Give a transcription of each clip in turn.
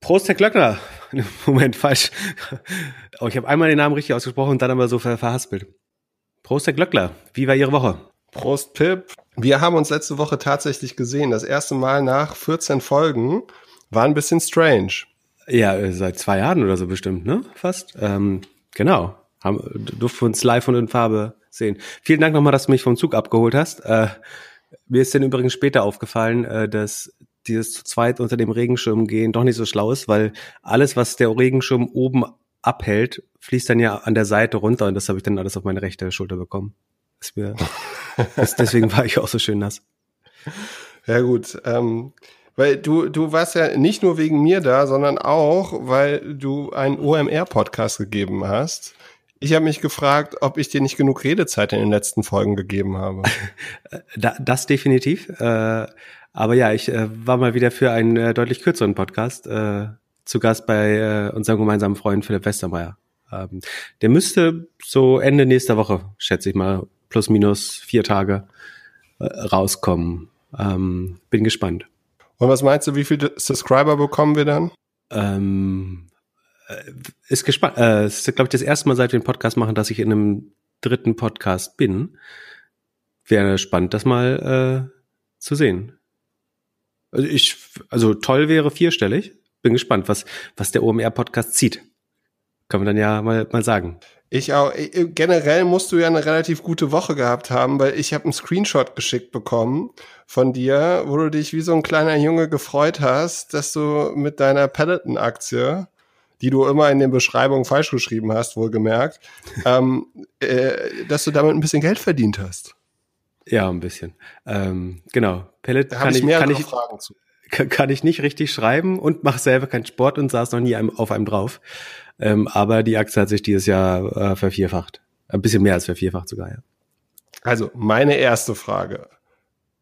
Prost, Herr Glöckner. Moment, falsch. Oh, ich habe einmal den Namen richtig ausgesprochen und dann aber so ver verhaspelt. Prost, Herr Glöckler. Wie war Ihre Woche? Prost, Pip. Wir haben uns letzte Woche tatsächlich gesehen. Das erste Mal nach 14 Folgen. War ein bisschen strange. Ja, äh, seit zwei Jahren oder so bestimmt, ne? Fast. Ähm, genau. Haben, durften uns live und in Farbe sehen. Vielen Dank nochmal, dass du mich vom Zug abgeholt hast. Äh, mir ist dann übrigens später aufgefallen, äh, dass dieses zu zweit unter dem Regenschirm gehen doch nicht so schlau ist, weil alles, was der Regenschirm oben abhält, fließt dann ja an der Seite runter und das habe ich dann alles auf meine rechte Schulter bekommen. Mir, deswegen war ich auch so schön nass. Ja gut, ähm, weil du, du warst ja nicht nur wegen mir da, sondern auch, weil du einen OMR-Podcast gegeben hast. Ich habe mich gefragt, ob ich dir nicht genug Redezeit in den letzten Folgen gegeben habe. das definitiv. Äh, aber ja, ich äh, war mal wieder für einen äh, deutlich kürzeren Podcast äh, zu Gast bei äh, unserem gemeinsamen Freund Philipp Westermeier. Ähm, der müsste so Ende nächster Woche, schätze ich mal, plus minus vier Tage äh, rauskommen. Ähm, bin gespannt. Und was meinst du, wie viele Subscriber bekommen wir dann? Ähm, äh, ist gespannt. Äh, es ist, glaube ich, das erste Mal, seit wir den Podcast machen, dass ich in einem dritten Podcast bin. Wäre spannend, das mal äh, zu sehen. Also ich, also toll wäre vierstellig. Bin gespannt, was, was der OMR-Podcast zieht. Kann man dann ja mal, mal sagen. Ich auch. Generell musst du ja eine relativ gute Woche gehabt haben, weil ich habe einen Screenshot geschickt bekommen von dir, wo du dich wie so ein kleiner Junge gefreut hast, dass du mit deiner Peloton-Aktie, die du immer in den Beschreibungen falsch geschrieben hast, wohlgemerkt, ähm, äh, dass du damit ein bisschen Geld verdient hast. Ja, ein bisschen. Ähm, genau. Pellet da kann ich, kann ich, Fragen zu. Kann ich nicht richtig schreiben und mache selber keinen Sport und saß noch nie auf einem drauf. Ähm, aber die Aktie hat sich dieses Jahr äh, vervierfacht. Ein bisschen mehr als vervierfacht sogar, ja. Also, meine erste Frage.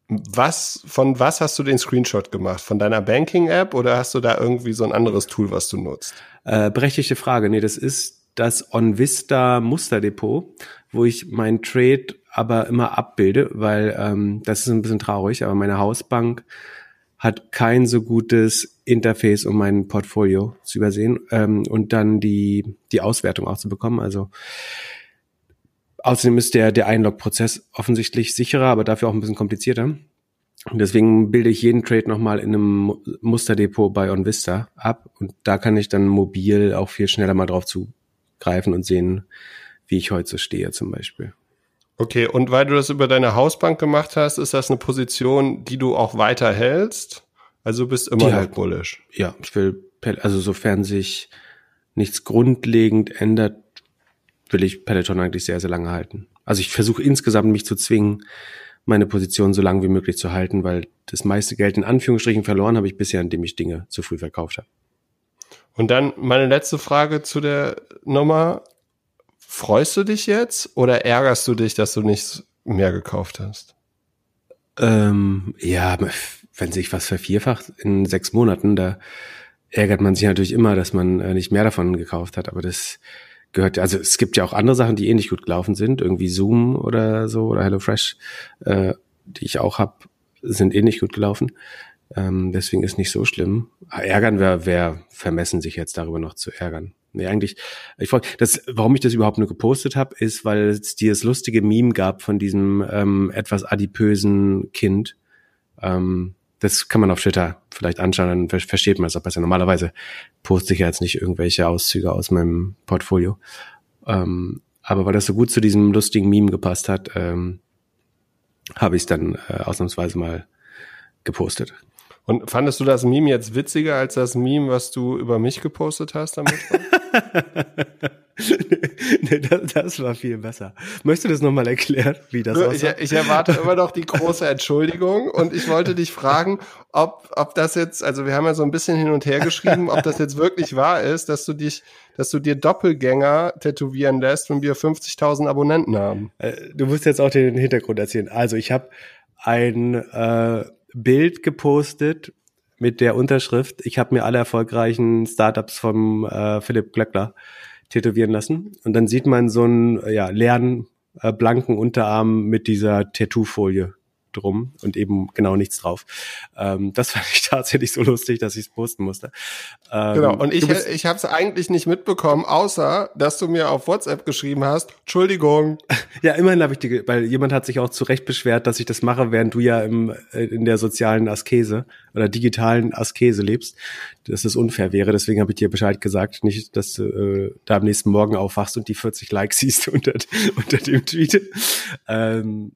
Was, von was hast du den Screenshot gemacht? Von deiner Banking-App oder hast du da irgendwie so ein anderes Tool, was du nutzt? Äh, berechtigte Frage. Nee, das ist das OnVista Musterdepot, wo ich mein Trade aber immer abbilde, weil ähm, das ist ein bisschen traurig, aber meine Hausbank hat kein so gutes Interface, um mein Portfolio zu übersehen ähm, und dann die, die Auswertung auch zu bekommen. Also außerdem ist der, der Einlog-Prozess offensichtlich sicherer, aber dafür auch ein bisschen komplizierter. Und deswegen bilde ich jeden Trade nochmal in einem Musterdepot bei OnVista ab und da kann ich dann mobil auch viel schneller mal drauf zugreifen und sehen, wie ich heute so stehe zum Beispiel. Okay, und weil du das über deine Hausbank gemacht hast, ist das eine Position, die du auch weiter hältst? Also du bist immer noch bullish. Ja, ich will, also sofern sich nichts grundlegend ändert, will ich Peloton eigentlich sehr, sehr lange halten. Also ich versuche insgesamt mich zu zwingen, meine Position so lange wie möglich zu halten, weil das meiste Geld in Anführungsstrichen verloren habe ich bisher, indem ich Dinge zu früh verkauft habe. Und dann meine letzte Frage zu der Nummer. Freust du dich jetzt oder ärgerst du dich, dass du nichts mehr gekauft hast? Ähm, ja, wenn sich was vervierfacht in sechs Monaten, da ärgert man sich natürlich immer, dass man äh, nicht mehr davon gekauft hat. Aber das gehört, also es gibt ja auch andere Sachen, die ähnlich gut gelaufen sind, irgendwie Zoom oder so oder HelloFresh, äh, die ich auch habe, sind ähnlich gut gelaufen. Ähm, deswegen ist nicht so schlimm. Ärgern wäre wär vermessen, sich jetzt darüber noch zu ärgern. Nee, eigentlich, ich frage, das, warum ich das überhaupt nur gepostet habe, ist, weil es dieses lustige Meme gab von diesem ähm, etwas adipösen Kind. Ähm, das kann man auf Twitter vielleicht anschauen, dann versteht man es auch besser. Normalerweise poste ich ja jetzt nicht irgendwelche Auszüge aus meinem Portfolio. Ähm, aber weil das so gut zu diesem lustigen Meme gepasst hat, ähm, habe ich es dann äh, ausnahmsweise mal gepostet. Und fandest du das Meme jetzt witziger als das Meme, was du über mich gepostet hast damit? nee, das, das, war viel besser. Möchtest du das nochmal erklären, wie das aussah? Ich, ich, erwarte immer noch die große Entschuldigung und ich wollte dich fragen, ob, ob das jetzt, also wir haben ja so ein bisschen hin und her geschrieben, ob das jetzt wirklich wahr ist, dass du dich, dass du dir Doppelgänger tätowieren lässt, wenn wir 50.000 Abonnenten haben. Äh, du musst jetzt auch den Hintergrund erzählen. Also ich habe ein äh, Bild gepostet mit der Unterschrift, ich habe mir alle erfolgreichen Startups vom äh, Philipp Glöckler tätowieren lassen. Und dann sieht man so einen ja, leeren, äh, blanken Unterarm mit dieser Tattoo-Folie drum und eben genau nichts drauf. Ähm, das fand ich tatsächlich so lustig, dass ich es posten musste. Ähm, genau, und ich, ich habe es eigentlich nicht mitbekommen, außer, dass du mir auf WhatsApp geschrieben hast, Entschuldigung. Ja, immerhin habe ich die, weil jemand hat sich auch zu Recht beschwert, dass ich das mache, während du ja im, äh, in der sozialen Askese oder digitalen Askese lebst, dass das unfair wäre. Deswegen habe ich dir Bescheid gesagt, nicht, dass du äh, da am nächsten Morgen aufwachst und die 40 Likes siehst unter, unter dem Tweet. Ähm,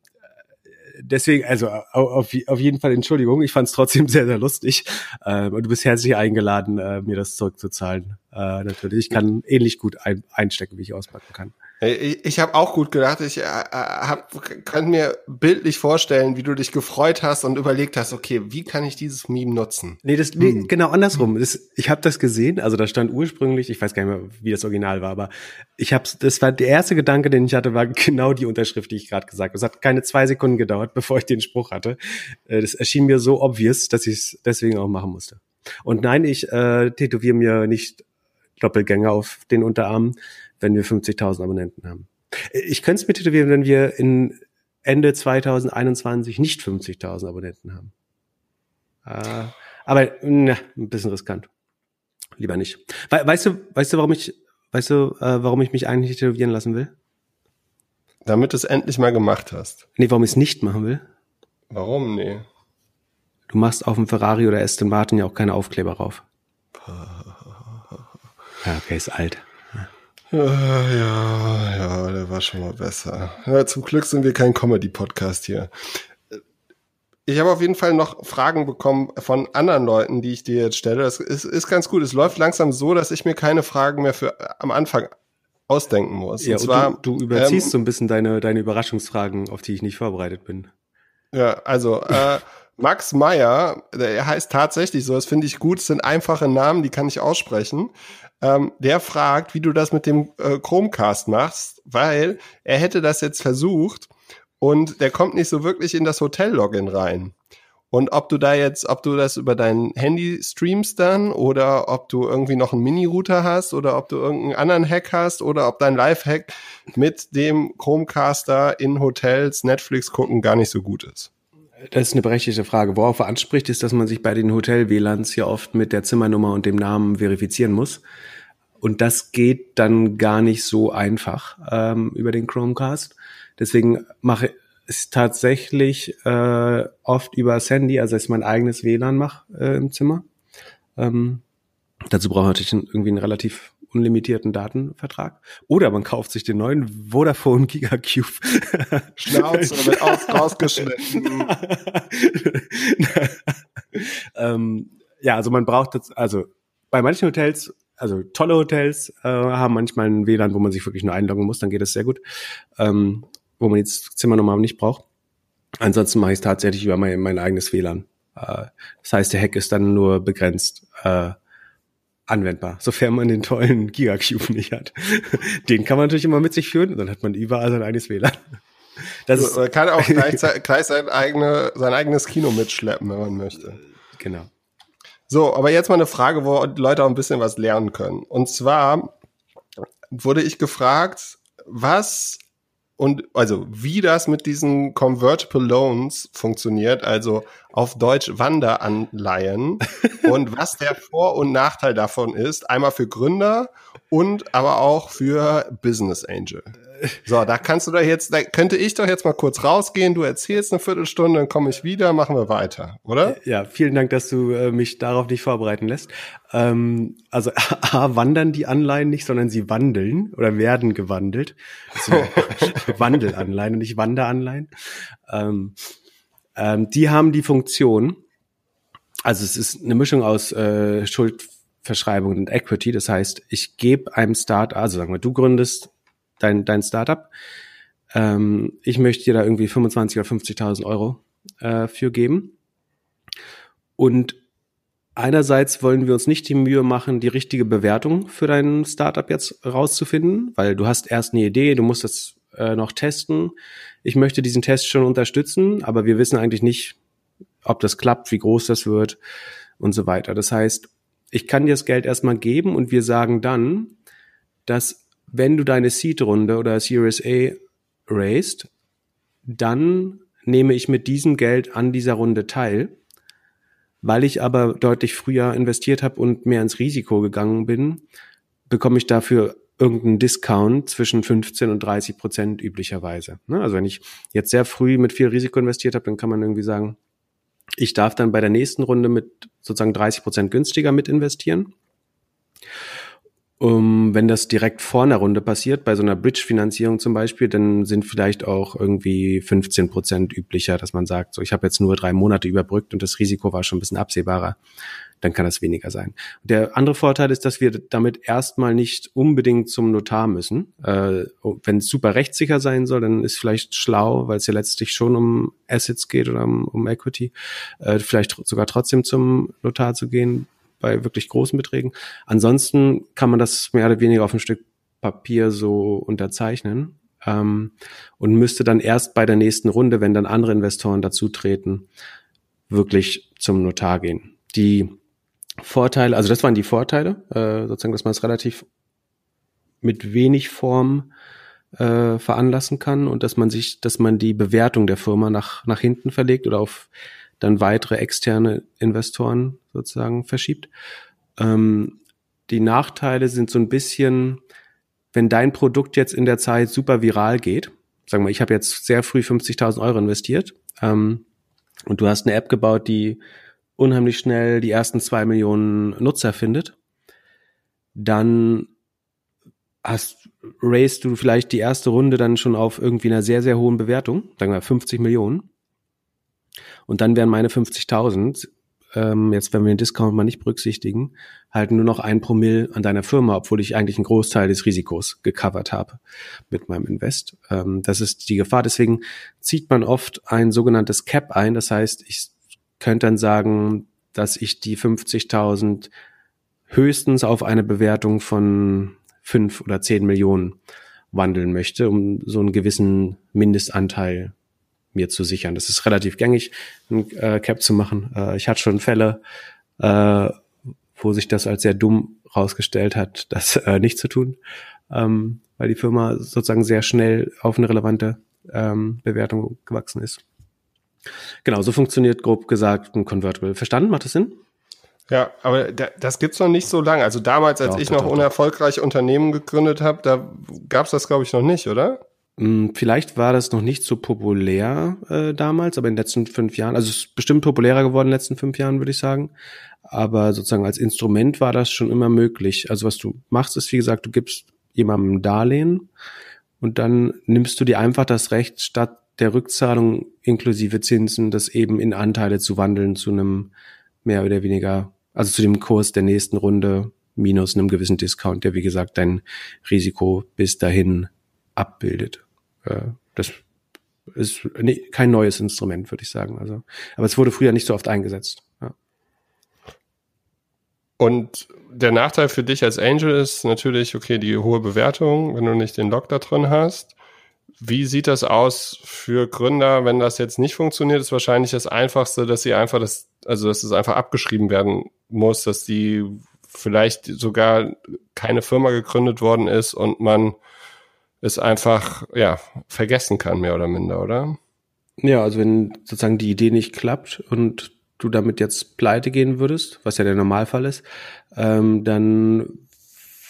deswegen, also auf, auf jeden Fall Entschuldigung, ich fand es trotzdem sehr, sehr lustig. Ähm, und du bist herzlich eingeladen, äh, mir das zurückzuzahlen. Äh, natürlich, ich kann ähnlich gut ein, einstecken, wie ich auspacken kann. Ich, ich habe auch gut gedacht. Ich äh, hab, kann mir bildlich vorstellen, wie du dich gefreut hast und überlegt hast, okay, wie kann ich dieses Meme nutzen? Nee, das nee, hm. genau andersrum. Das, ich habe das gesehen, also da stand ursprünglich, ich weiß gar nicht mehr, wie das Original war, aber ich habe, das war der erste Gedanke, den ich hatte, war genau die Unterschrift, die ich gerade gesagt habe. Es hat keine zwei Sekunden gedauert, bevor ich den Spruch hatte. Äh, das erschien mir so obvious, dass ich es deswegen auch machen musste. Und nein, ich äh, tätowiere mir nicht Doppelgänger auf den Unterarm wenn wir 50.000 Abonnenten haben. Ich könnte es mir tätowieren, wenn wir in Ende 2021 nicht 50.000 Abonnenten haben. Äh, aber na, ein bisschen riskant. Lieber nicht. We weißt du, weißt du, warum ich, weißt du, äh, warum ich mich eigentlich tätowieren lassen will? Damit du es endlich mal gemacht hast. Nee, warum ich es nicht machen will? Warum? Nee. Du machst auf dem Ferrari oder Aston Martin ja auch keine Aufkleber rauf. Ja, okay, ist alt. Ja, ja, ja, der war schon mal besser. Ja, zum Glück sind wir kein Comedy-Podcast hier. Ich habe auf jeden Fall noch Fragen bekommen von anderen Leuten, die ich dir jetzt stelle. Das ist, ist ganz gut. Es läuft langsam so, dass ich mir keine Fragen mehr für am Anfang ausdenken muss. Ja, und zwar, du, du überziehst ähm, so ein bisschen deine, deine Überraschungsfragen, auf die ich nicht vorbereitet bin. Ja, also äh, Max Meyer, der heißt tatsächlich so, das finde ich gut, das sind einfache Namen, die kann ich aussprechen ähm, der fragt, wie du das mit dem äh, Chromecast machst, weil er hätte das jetzt versucht und der kommt nicht so wirklich in das Hotel-Login rein. Und ob du da jetzt, ob du das über dein Handy streamst dann oder ob du irgendwie noch einen Mini-Router hast oder ob du irgendeinen anderen Hack hast oder ob dein Live-Hack mit dem Chromecaster in Hotels Netflix gucken gar nicht so gut ist. Das ist eine berechtigte Frage. Worauf er anspricht, ist, dass man sich bei den Hotel-WLANs ja oft mit der Zimmernummer und dem Namen verifizieren muss. Und das geht dann gar nicht so einfach ähm, über den Chromecast. Deswegen mache ich tatsächlich äh, oft über Sandy, also dass ich mein eigenes WLAN mache äh, im Zimmer. Ähm, dazu brauche ich natürlich irgendwie einen relativ unlimitierten Datenvertrag. Oder man kauft sich den neuen Vodafone Gigacube. Schnauze wird aus, rausgeschnitten. ähm, ja, also man braucht das, also bei manchen Hotels, also tolle Hotels äh, haben manchmal ein WLAN, wo man sich wirklich nur einloggen muss, dann geht das sehr gut. Ähm, wo man jetzt Zimmernummer nicht braucht. Ansonsten mache ich es tatsächlich über mein, mein eigenes WLAN. Äh, das heißt, der Hack ist dann nur begrenzt. Äh, anwendbar, sofern man den tollen Gigacube nicht hat. Den kann man natürlich immer mit sich führen dann hat man überall sein eigenes WLAN. Das man kann auch gleich, gleich sein, eigene, sein eigenes Kino mitschleppen, wenn man möchte. Genau. So, aber jetzt mal eine Frage, wo Leute auch ein bisschen was lernen können. Und zwar wurde ich gefragt, was und also wie das mit diesen Convertible Loans funktioniert, also auf Deutsch Wanderanleihen und was der Vor- und Nachteil davon ist, einmal für Gründer und aber auch für Business Angel. So, da kannst du doch jetzt, da könnte ich doch jetzt mal kurz rausgehen, du erzählst eine Viertelstunde, dann komme ich wieder, machen wir weiter, oder? Ja, vielen Dank, dass du äh, mich darauf nicht vorbereiten lässt. Ähm, also A, wandern die Anleihen nicht, sondern sie wandeln oder werden gewandelt. Also, Wandelanleihen und nicht Wanderanleihen. Ähm, ähm, die haben die Funktion, also es ist eine Mischung aus äh, Schuldverschreibung und Equity. Das heißt, ich gebe einem Start, also sagen wir, du gründest dein, dein Startup. Ähm, ich möchte dir da irgendwie 25 oder 50.000 Euro äh, für geben. Und einerseits wollen wir uns nicht die Mühe machen, die richtige Bewertung für dein Startup jetzt rauszufinden, weil du hast erst eine Idee, du musst das äh, noch testen. Ich möchte diesen Test schon unterstützen, aber wir wissen eigentlich nicht, ob das klappt, wie groß das wird und so weiter. Das heißt, ich kann dir das Geld erstmal geben und wir sagen dann, dass wenn du deine Seed-Runde oder Series A raised, dann nehme ich mit diesem Geld an dieser Runde teil. Weil ich aber deutlich früher investiert habe und mehr ins Risiko gegangen bin, bekomme ich dafür irgendeinen Discount zwischen 15 und 30 Prozent üblicherweise. Ne? Also wenn ich jetzt sehr früh mit viel Risiko investiert habe, dann kann man irgendwie sagen, ich darf dann bei der nächsten Runde mit sozusagen 30 Prozent günstiger mit investieren. Um, wenn das direkt vor einer Runde passiert, bei so einer Bridge-Finanzierung zum Beispiel, dann sind vielleicht auch irgendwie 15 Prozent üblicher, dass man sagt, so ich habe jetzt nur drei Monate überbrückt und das Risiko war schon ein bisschen absehbarer dann kann das weniger sein. Der andere Vorteil ist, dass wir damit erstmal nicht unbedingt zum Notar müssen. Äh, Wenn es super rechtssicher sein soll, dann ist vielleicht schlau, weil es ja letztlich schon um Assets geht oder um, um Equity, äh, vielleicht sogar trotzdem zum Notar zu gehen bei wirklich großen Beträgen. Ansonsten kann man das mehr oder weniger auf ein Stück Papier so unterzeichnen ähm, und müsste dann erst bei der nächsten Runde, wenn dann andere Investoren dazu treten, wirklich zum Notar gehen. Die Vorteile, also das waren die Vorteile, äh, sozusagen, dass man es relativ mit wenig Form äh, veranlassen kann und dass man sich, dass man die Bewertung der Firma nach, nach hinten verlegt oder auf dann weitere externe Investoren sozusagen verschiebt. Ähm, die Nachteile sind so ein bisschen, wenn dein Produkt jetzt in der Zeit super viral geht, sagen wir, ich habe jetzt sehr früh 50.000 Euro investiert ähm, und du hast eine App gebaut, die unheimlich schnell die ersten zwei Millionen Nutzer findet, dann hast, raised du vielleicht die erste Runde dann schon auf irgendwie einer sehr, sehr hohen Bewertung, sagen wir 50 Millionen. Und dann wären meine 50.000, ähm, jetzt wenn wir den Discount mal nicht berücksichtigen, halt nur noch ein Promille an deiner Firma, obwohl ich eigentlich einen Großteil des Risikos gecovert habe mit meinem Invest. Ähm, das ist die Gefahr. Deswegen zieht man oft ein sogenanntes Cap ein. Das heißt, ich könnte dann sagen, dass ich die 50.000 höchstens auf eine Bewertung von fünf oder zehn Millionen wandeln möchte, um so einen gewissen Mindestanteil mir zu sichern. Das ist relativ gängig, ein äh, Cap zu machen. Äh, ich hatte schon Fälle, äh, wo sich das als sehr dumm rausgestellt hat, das äh, nicht zu tun, ähm, weil die Firma sozusagen sehr schnell auf eine relevante ähm, Bewertung gewachsen ist. Genau, so funktioniert grob gesagt ein Convertible. Verstanden? Macht das Sinn? Ja, aber das gibt's noch nicht so lange. Also damals, als doch, ich doch, noch doch, unerfolgreich Unternehmen gegründet habe, da gab's das, glaube ich, noch nicht, oder? Hm, vielleicht war das noch nicht so populär äh, damals, aber in den letzten fünf Jahren, also es ist bestimmt populärer geworden in den letzten fünf Jahren, würde ich sagen. Aber sozusagen als Instrument war das schon immer möglich. Also was du machst, ist, wie gesagt, du gibst jemandem ein Darlehen und dann nimmst du dir einfach das Recht, statt der Rückzahlung inklusive Zinsen, das eben in Anteile zu wandeln zu einem mehr oder weniger, also zu dem Kurs der nächsten Runde minus einem gewissen Discount, der wie gesagt dein Risiko bis dahin abbildet. Äh, das ist nee, kein neues Instrument, würde ich sagen. Also, aber es wurde früher nicht so oft eingesetzt. Ja. Und der Nachteil für dich als Angel ist natürlich, okay, die hohe Bewertung, wenn du nicht den Lock da drin hast. Wie sieht das aus für Gründer, wenn das jetzt nicht funktioniert? Ist wahrscheinlich das Einfachste, dass sie einfach das, also dass es einfach abgeschrieben werden muss, dass die vielleicht sogar keine Firma gegründet worden ist und man es einfach ja vergessen kann mehr oder minder, oder? Ja, also wenn sozusagen die Idee nicht klappt und du damit jetzt pleite gehen würdest, was ja der Normalfall ist, ähm, dann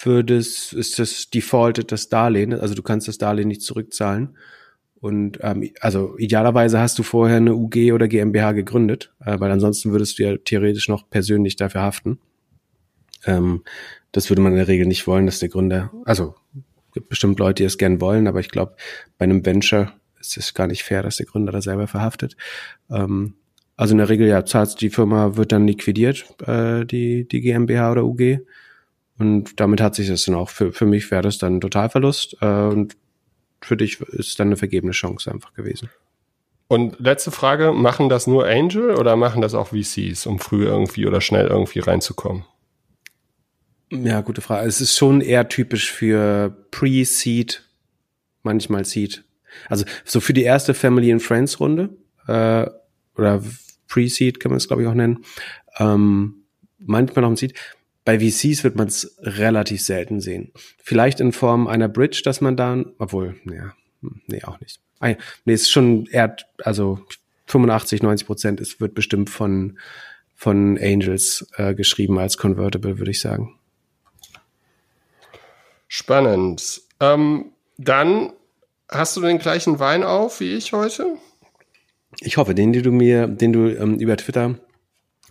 für das ist das defaulted das Darlehen, also du kannst das Darlehen nicht zurückzahlen. Und ähm, also idealerweise hast du vorher eine UG oder GmbH gegründet, äh, weil ansonsten würdest du ja theoretisch noch persönlich dafür haften. Ähm, das würde man in der Regel nicht wollen, dass der Gründer, also gibt bestimmt Leute, die es gern wollen, aber ich glaube, bei einem Venture ist es gar nicht fair, dass der Gründer da selber verhaftet. Ähm, also in der Regel ja, zahlst die Firma wird dann liquidiert, äh, die die GmbH oder UG und damit hat sich das dann auch, für, für mich wäre das dann ein Totalverlust äh, und für dich ist dann eine vergebene Chance einfach gewesen. Und letzte Frage, machen das nur Angel oder machen das auch VCs, um früh irgendwie oder schnell irgendwie reinzukommen? Ja, gute Frage. Es ist schon eher typisch für Pre-Seed, manchmal Seed. Also so für die erste Family and Friends Runde äh, oder Pre-Seed kann man es glaube ich auch nennen. Ähm, manchmal noch ein Seed bei VCs wird man es relativ selten sehen. Vielleicht in Form einer Bridge, dass man dann, obwohl, ja, nee, auch nicht. Ah, nee, ist schon eher, also 85, 90 Prozent, es wird bestimmt von, von Angels äh, geschrieben als Convertible, würde ich sagen. Spannend. Ähm, dann hast du den gleichen Wein auf wie ich heute? Ich hoffe, den, den du mir, den du ähm, über Twitter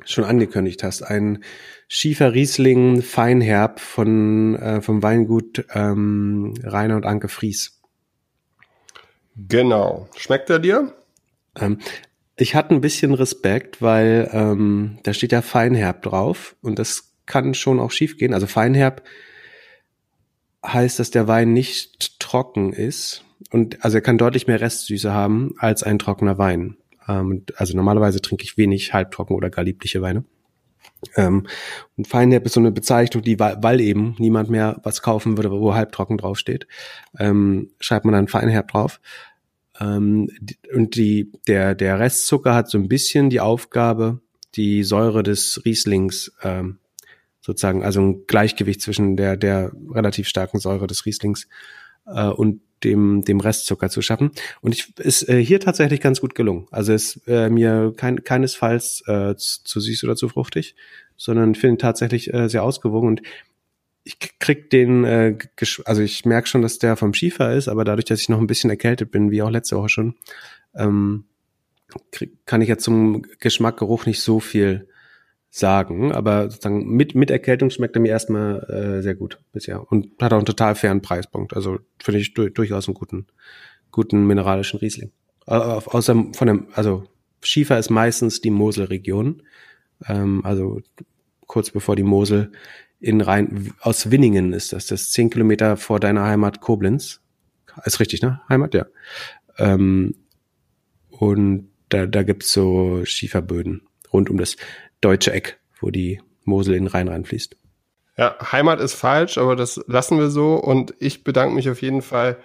schon angekündigt hast. Ein Schiefer Riesling Feinherb von äh, vom Weingut ähm, Rainer und Anke Fries. Genau. Schmeckt er dir? Ähm, ich hatte ein bisschen Respekt, weil ähm, da steht ja Feinherb drauf und das kann schon auch schief gehen. Also Feinherb heißt, dass der Wein nicht trocken ist und also er kann deutlich mehr Restsüße haben als ein trockener Wein. Ähm, also normalerweise trinke ich wenig halbtrocken oder gar liebliche Weine. Ähm, und Feinherb ist so eine Bezeichnung, die, weil eben niemand mehr was kaufen würde, wo halbtrocken draufsteht, ähm, schreibt man dann Feinherb drauf. Ähm, und die, der, der Restzucker hat so ein bisschen die Aufgabe, die Säure des Rieslings ähm, sozusagen, also ein Gleichgewicht zwischen der, der relativ starken Säure des Rieslings äh, und dem, dem Restzucker zu schaffen. Und ich ist äh, hier tatsächlich ganz gut gelungen. Also ist äh, mir kein, keinesfalls äh, zu süß oder zu fruchtig, sondern finde tatsächlich äh, sehr ausgewogen und ich krieg den, äh, also ich merke schon, dass der vom Schiefer ist, aber dadurch, dass ich noch ein bisschen erkältet bin, wie auch letzte Woche schon, ähm, krieg, kann ich ja zum Geschmack, Geruch nicht so viel sagen, aber sozusagen mit, mit Erkältung schmeckt er mir erstmal äh, sehr gut bisher und hat auch einen total fairen Preispunkt. Also finde ich du, durchaus einen guten, guten mineralischen Riesling. Außer von dem, also Schiefer ist meistens die Moselregion, ähm, also kurz bevor die Mosel in Rhein, aus Winningen ist das, das zehn Kilometer vor deiner Heimat Koblenz. Ist richtig, ne? Heimat, ja. Ähm, und da, da gibt's so Schieferböden rund um das deutsche Eck, wo die Mosel in den Rhein reinfließt. Ja, Heimat ist falsch, aber das lassen wir so. Und ich bedanke mich auf jeden Fall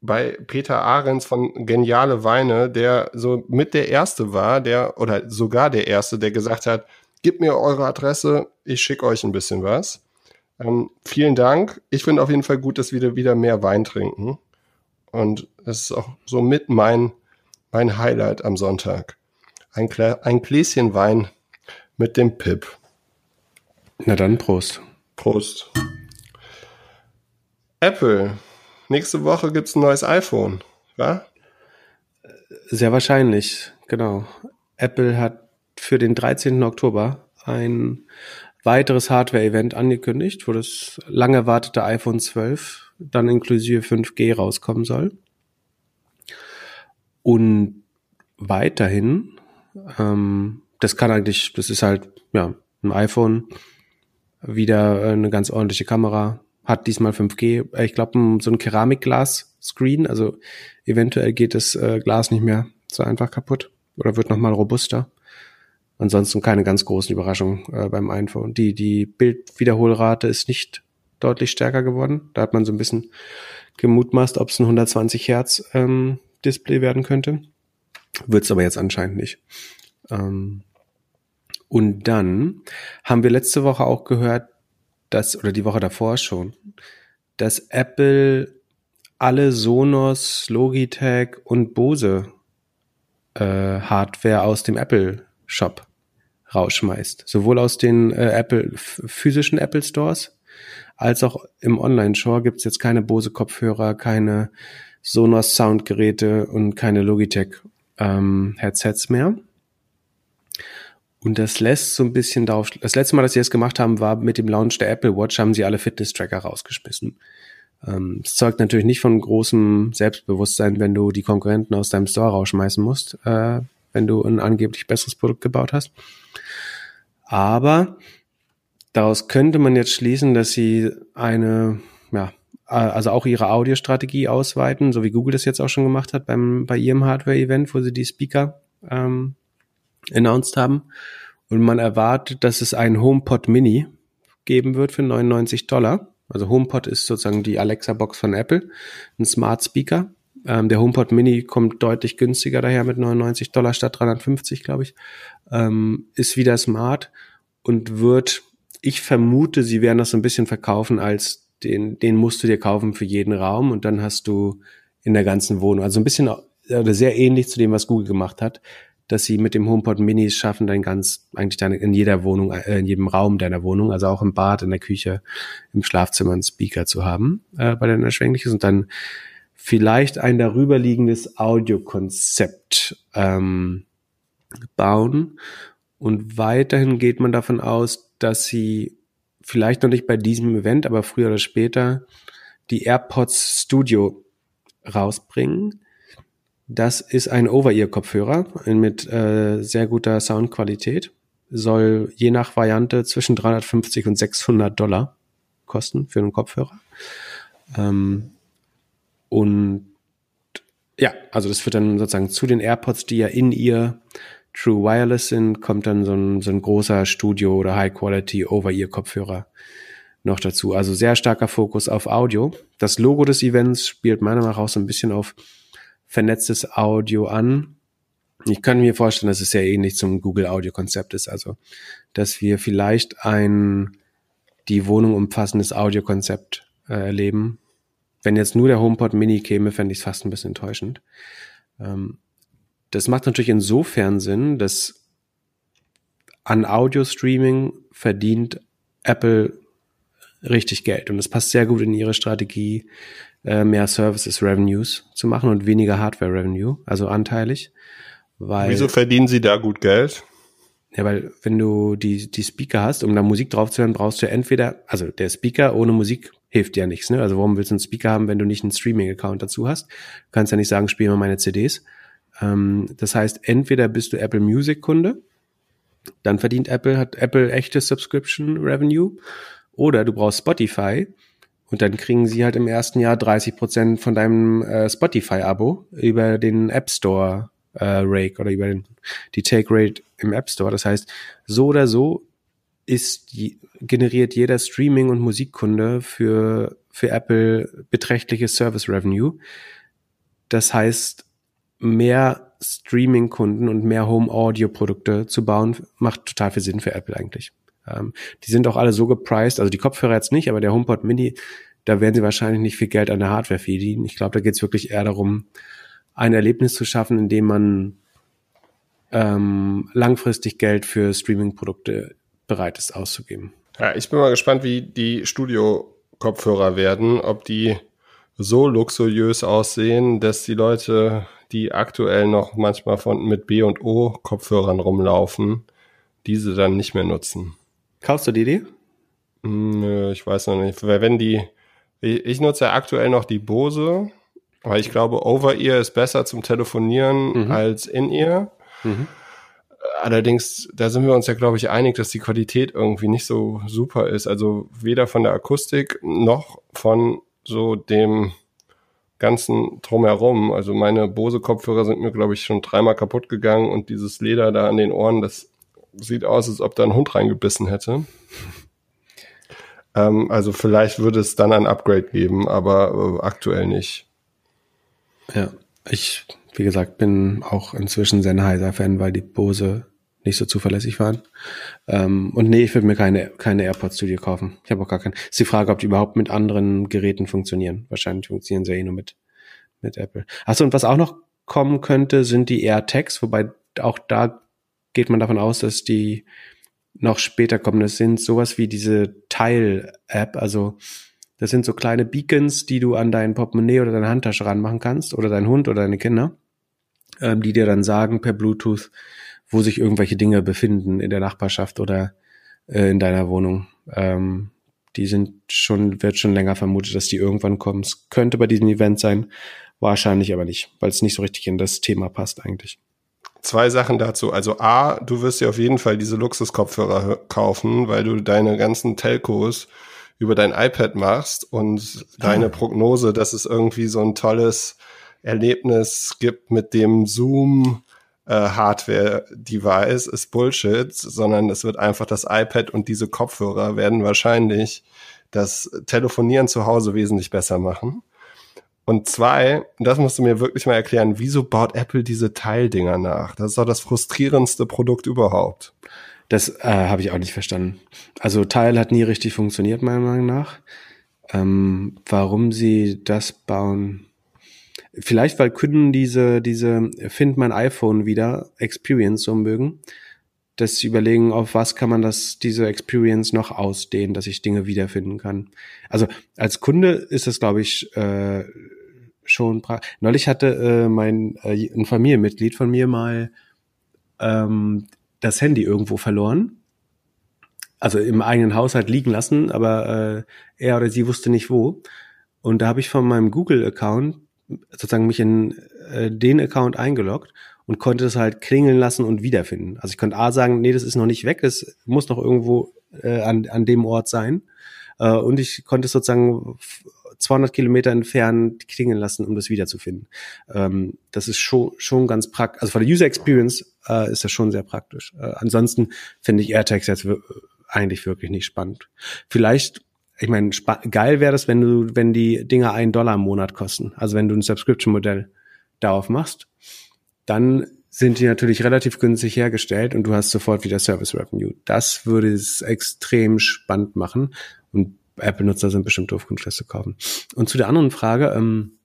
bei Peter Ahrens von Geniale Weine, der so mit der Erste war, der, oder sogar der Erste, der gesagt hat, gib mir eure Adresse, ich schicke euch ein bisschen was. Ähm, vielen Dank. Ich finde auf jeden Fall gut, dass wir wieder mehr Wein trinken. Und das ist auch so mit mein, mein Highlight am Sonntag. Ein, ein Gläschen Wein mit dem Pip. Na dann, Prost. Prost. Apple. Nächste Woche gibt's ein neues iPhone, wa? Sehr wahrscheinlich, genau. Apple hat für den 13. Oktober ein weiteres Hardware-Event angekündigt, wo das lang erwartete iPhone 12 dann inklusive 5G rauskommen soll. Und weiterhin ähm, das kann eigentlich, das ist halt, ja, ein iPhone, wieder äh, eine ganz ordentliche Kamera, hat diesmal 5G, ich glaube, so ein Keramikglas-Screen, also eventuell geht das äh, Glas nicht mehr so einfach kaputt oder wird nochmal robuster. Ansonsten keine ganz großen Überraschungen äh, beim iPhone. Die, die Bildwiederholrate ist nicht deutlich stärker geworden. Da hat man so ein bisschen gemutmaßt, ob es ein 120 Hertz ähm, Display werden könnte. Wird es aber jetzt anscheinend nicht. Ähm, und dann haben wir letzte Woche auch gehört, dass, oder die Woche davor schon, dass Apple alle Sonos, Logitech und Bose äh, Hardware aus dem Apple Shop rausschmeißt. Sowohl aus den äh, Apple physischen Apple Stores als auch im Online-Store gibt's jetzt keine Bose Kopfhörer, keine Sonos Soundgeräte und keine Logitech ähm, Headsets mehr. Und das lässt so ein bisschen darauf, das letzte Mal, dass sie das gemacht haben, war mit dem Launch der Apple Watch, haben sie alle Fitness-Tracker rausgeschmissen. Ähm, es zeugt natürlich nicht von großem Selbstbewusstsein, wenn du die Konkurrenten aus deinem Store rausschmeißen musst, äh, wenn du ein angeblich besseres Produkt gebaut hast. Aber daraus könnte man jetzt schließen, dass sie eine, ja, also auch ihre Audiostrategie ausweiten, so wie Google das jetzt auch schon gemacht hat beim, bei ihrem Hardware-Event, wo sie die Speaker ähm, announced haben. Und man erwartet, dass es einen HomePod Mini geben wird für 99 Dollar. Also HomePod ist sozusagen die Alexa-Box von Apple, ein Smart Speaker. Ähm, der HomePod Mini kommt deutlich günstiger daher mit 99 Dollar statt 350, glaube ich. Ähm, ist wieder smart und wird, ich vermute, sie werden das so ein bisschen verkaufen als den, den musst du dir kaufen für jeden Raum und dann hast du in der ganzen Wohnung. Also ein bisschen oder sehr ähnlich zu dem, was Google gemacht hat, dass sie mit dem HomePod Mini schaffen, dann ganz eigentlich dann in jeder Wohnung, äh, in jedem Raum deiner Wohnung, also auch im Bad, in der Küche, im Schlafzimmer einen Speaker zu haben, äh, bei den erschwinglichen und dann vielleicht ein darüberliegendes Audiokonzept ähm, bauen. Und weiterhin geht man davon aus, dass sie vielleicht noch nicht bei diesem Event, aber früher oder später die AirPods Studio rausbringen. Das ist ein Over-Ear-Kopfhörer mit äh, sehr guter Soundqualität. Soll je nach Variante zwischen 350 und 600 Dollar kosten für einen Kopfhörer. Ähm, und ja, also das wird dann sozusagen zu den AirPods, die ja in ihr True Wireless sind, kommt dann so ein, so ein großer Studio- oder High-Quality Over-Ear-Kopfhörer noch dazu. Also sehr starker Fokus auf Audio. Das Logo des Events spielt meiner Meinung nach auch so ein bisschen auf vernetztes Audio an. Ich kann mir vorstellen, dass es sehr ähnlich zum Google Audio Konzept ist. Also, dass wir vielleicht ein die Wohnung umfassendes Audiokonzept äh, erleben. Wenn jetzt nur der HomePod Mini käme, fände ich es fast ein bisschen enttäuschend. Ähm, das macht natürlich insofern Sinn, dass an Audio-Streaming verdient Apple richtig Geld. Und das passt sehr gut in ihre Strategie, äh, mehr Services Revenues zu machen und weniger Hardware Revenue, also anteilig. Weil, Wieso verdienen sie da gut Geld? Ja, weil wenn du die, die Speaker hast, um da Musik drauf zu hören, brauchst du entweder, also der Speaker ohne Musik hilft dir ja nichts, ne? Also warum willst du einen Speaker haben, wenn du nicht einen Streaming-Account dazu hast? Du kannst ja nicht sagen, spiel mal meine CDs. Ähm, das heißt, entweder bist du Apple Music Kunde, dann verdient Apple, hat Apple echte Subscription Revenue, oder du brauchst Spotify und dann kriegen sie halt im ersten Jahr 30 Prozent von deinem äh, Spotify-Abo über den App Store äh, Rake oder über den, die Take Rate im App Store. Das heißt, so oder so ist generiert jeder Streaming- und Musikkunde für, für Apple beträchtliches Service Revenue. Das heißt, mehr Streaming-Kunden und mehr Home-Audio-Produkte zu bauen, macht total viel Sinn für Apple eigentlich. Ähm, die sind auch alle so gepriced, also die Kopfhörer jetzt nicht, aber der HomePod Mini, da werden sie wahrscheinlich nicht viel Geld an der Hardware verdienen. Ich glaube, da geht es wirklich eher darum, ein Erlebnis zu schaffen, in dem man ähm, langfristig Geld für Streaming-Produkte bereit ist auszugeben. Ja, ich bin mal gespannt, wie die Studio-Kopfhörer werden, ob die so luxuriös aussehen, dass die Leute, die aktuell noch manchmal von mit B und O Kopfhörern rumlaufen, diese dann nicht mehr nutzen. Kaufst du die die? Hm, nö, ich weiß noch nicht. Weil wenn die, ich nutze ja aktuell noch die Bose, weil ich glaube, Over-Ear ist besser zum Telefonieren mhm. als In-Ear. Mhm. Allerdings, da sind wir uns ja, glaube ich, einig, dass die Qualität irgendwie nicht so super ist. Also weder von der Akustik noch von so dem ganzen drumherum. Also meine Bose-Kopfhörer sind mir, glaube ich, schon dreimal kaputt gegangen und dieses Leder da an den Ohren, das sieht aus, als ob da ein Hund reingebissen hätte. ähm, also vielleicht würde es dann ein Upgrade geben, aber äh, aktuell nicht. Ja, ich, wie gesagt, bin auch inzwischen Sennheiser-Fan, weil die Bose nicht so zuverlässig waren. Ähm, und nee, ich würde mir keine, keine AirPods Studio kaufen. Ich habe auch gar keinen. Ist die Frage, ob die überhaupt mit anderen Geräten funktionieren. Wahrscheinlich funktionieren sie eh nur mit, mit Apple. Achso, und was auch noch kommen könnte, sind die AirTags, wobei auch da geht man davon aus, dass die noch später kommen. Das sind sowas wie diese Tile-App, also das sind so kleine Beacons, die du an dein Portemonnaie oder deine Handtasche ranmachen kannst oder dein Hund oder deine Kinder, ähm, die dir dann sagen per Bluetooth, wo sich irgendwelche Dinge befinden in der Nachbarschaft oder äh, in deiner Wohnung. Ähm, die sind schon, wird schon länger vermutet, dass die irgendwann kommen. Es könnte bei diesem Event sein, wahrscheinlich aber nicht, weil es nicht so richtig in das Thema passt eigentlich. Zwei Sachen dazu. Also A, du wirst dir auf jeden Fall diese Luxuskopfhörer kaufen, weil du deine ganzen Telcos über dein iPad machst und deine Prognose, dass es irgendwie so ein tolles Erlebnis gibt mit dem Zoom äh, Hardware-Device, ist Bullshit, sondern es wird einfach das iPad und diese Kopfhörer werden wahrscheinlich das Telefonieren zu Hause wesentlich besser machen. Und zwei, das musst du mir wirklich mal erklären, wieso baut Apple diese Teildinger nach? Das ist doch das frustrierendste Produkt überhaupt. Das äh, habe ich auch nicht verstanden. Also Teil hat nie richtig funktioniert, meiner Meinung nach. Ähm, warum sie das bauen, vielleicht, weil Kunden diese, diese Find mein iPhone wieder Experience so mögen, dass sie überlegen, auf was kann man das, diese Experience noch ausdehnen, dass ich Dinge wiederfinden kann. Also als Kunde ist das, glaube ich, äh, schon Neulich hatte äh, mein äh, ein Familienmitglied von mir mal ähm, das Handy irgendwo verloren. Also im eigenen Haushalt liegen lassen, aber äh, er oder sie wusste nicht wo. Und da habe ich von meinem Google-Account sozusagen mich in äh, den Account eingeloggt und konnte es halt klingeln lassen und wiederfinden. Also ich konnte A sagen, nee, das ist noch nicht weg, es muss noch irgendwo äh, an, an dem Ort sein. Äh, und ich konnte es sozusagen 200 Kilometer entfernt klingeln lassen, um das wiederzufinden. Ähm, das ist schon, schon ganz praktisch. Also von der User Experience äh, ist das schon sehr praktisch. Äh, ansonsten finde ich AirTags jetzt eigentlich wirklich nicht spannend. Vielleicht ich meine, geil wäre das, wenn du, wenn die Dinger einen Dollar im Monat kosten. Also wenn du ein Subscription-Modell darauf machst, dann sind die natürlich relativ günstig hergestellt und du hast sofort wieder Service Revenue. Das würde es extrem spannend machen und App-Benutzer sind bestimmt doof, das zu kaufen. Und zu der anderen Frage, ähm,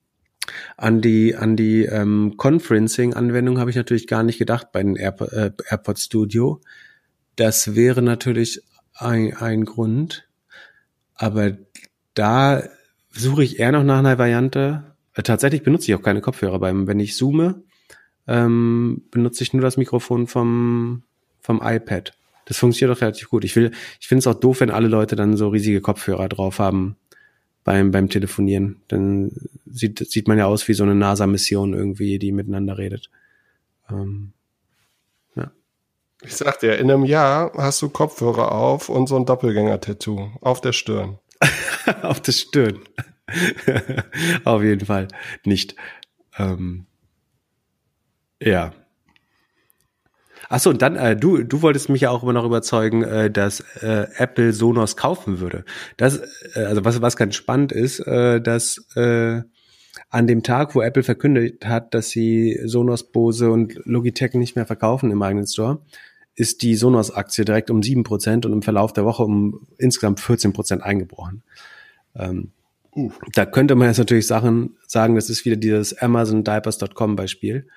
an die, an die ähm, Conferencing-Anwendung habe ich natürlich gar nicht gedacht bei den Airpo äh, AirPods Studio. Das wäre natürlich ein, ein Grund. Aber da suche ich eher noch nach einer Variante. Äh, tatsächlich benutze ich auch keine Kopfhörer beim, wenn ich zoome, ähm, benutze ich nur das Mikrofon vom, vom iPad. Das funktioniert doch relativ gut. Ich will, ich finde es auch doof, wenn alle Leute dann so riesige Kopfhörer drauf haben beim, beim Telefonieren. Dann sieht, sieht man ja aus wie so eine NASA-Mission irgendwie, die miteinander redet. Ähm, ja. Ich sag dir, in einem Jahr hast du Kopfhörer auf und so ein Doppelgänger-Tattoo auf der Stirn. auf der Stirn. auf jeden Fall nicht. Ähm, ja. Achso, und dann, äh, du, du wolltest mich ja auch immer noch überzeugen, äh, dass äh, Apple Sonos kaufen würde. Das, äh, also was, was ganz spannend ist, äh, dass äh, an dem Tag, wo Apple verkündet hat, dass sie Sonos, Bose und Logitech nicht mehr verkaufen im eigenen Store, ist die Sonos-Aktie direkt um sieben Prozent und im Verlauf der Woche um insgesamt 14 Prozent eingebrochen. Ähm, uh. Da könnte man jetzt natürlich Sachen sagen, das ist wieder dieses AmazonDiapers.com Beispiel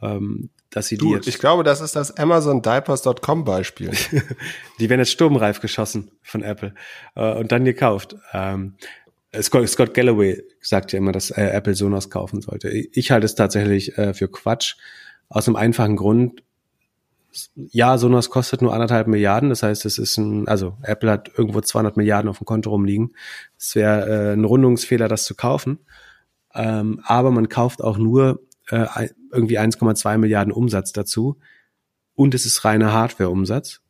ähm, dass sie du, die. Ich glaube, das ist das AmazonDiapers.com Beispiel. die werden jetzt sturmreif geschossen von Apple äh, und dann gekauft. Ähm, Scott, Scott Galloway sagt ja immer, dass äh, Apple Sonos kaufen sollte. Ich halte es tatsächlich äh, für Quatsch. Aus einem einfachen Grund. Ja, Sonos kostet nur anderthalb Milliarden. Das heißt, es ist ein, also Apple hat irgendwo 200 Milliarden auf dem Konto rumliegen. Es wäre äh, ein Rundungsfehler, das zu kaufen. Ähm, aber man kauft auch nur äh, irgendwie 1,2 Milliarden Umsatz dazu. Und es ist reiner Hardware-Umsatz.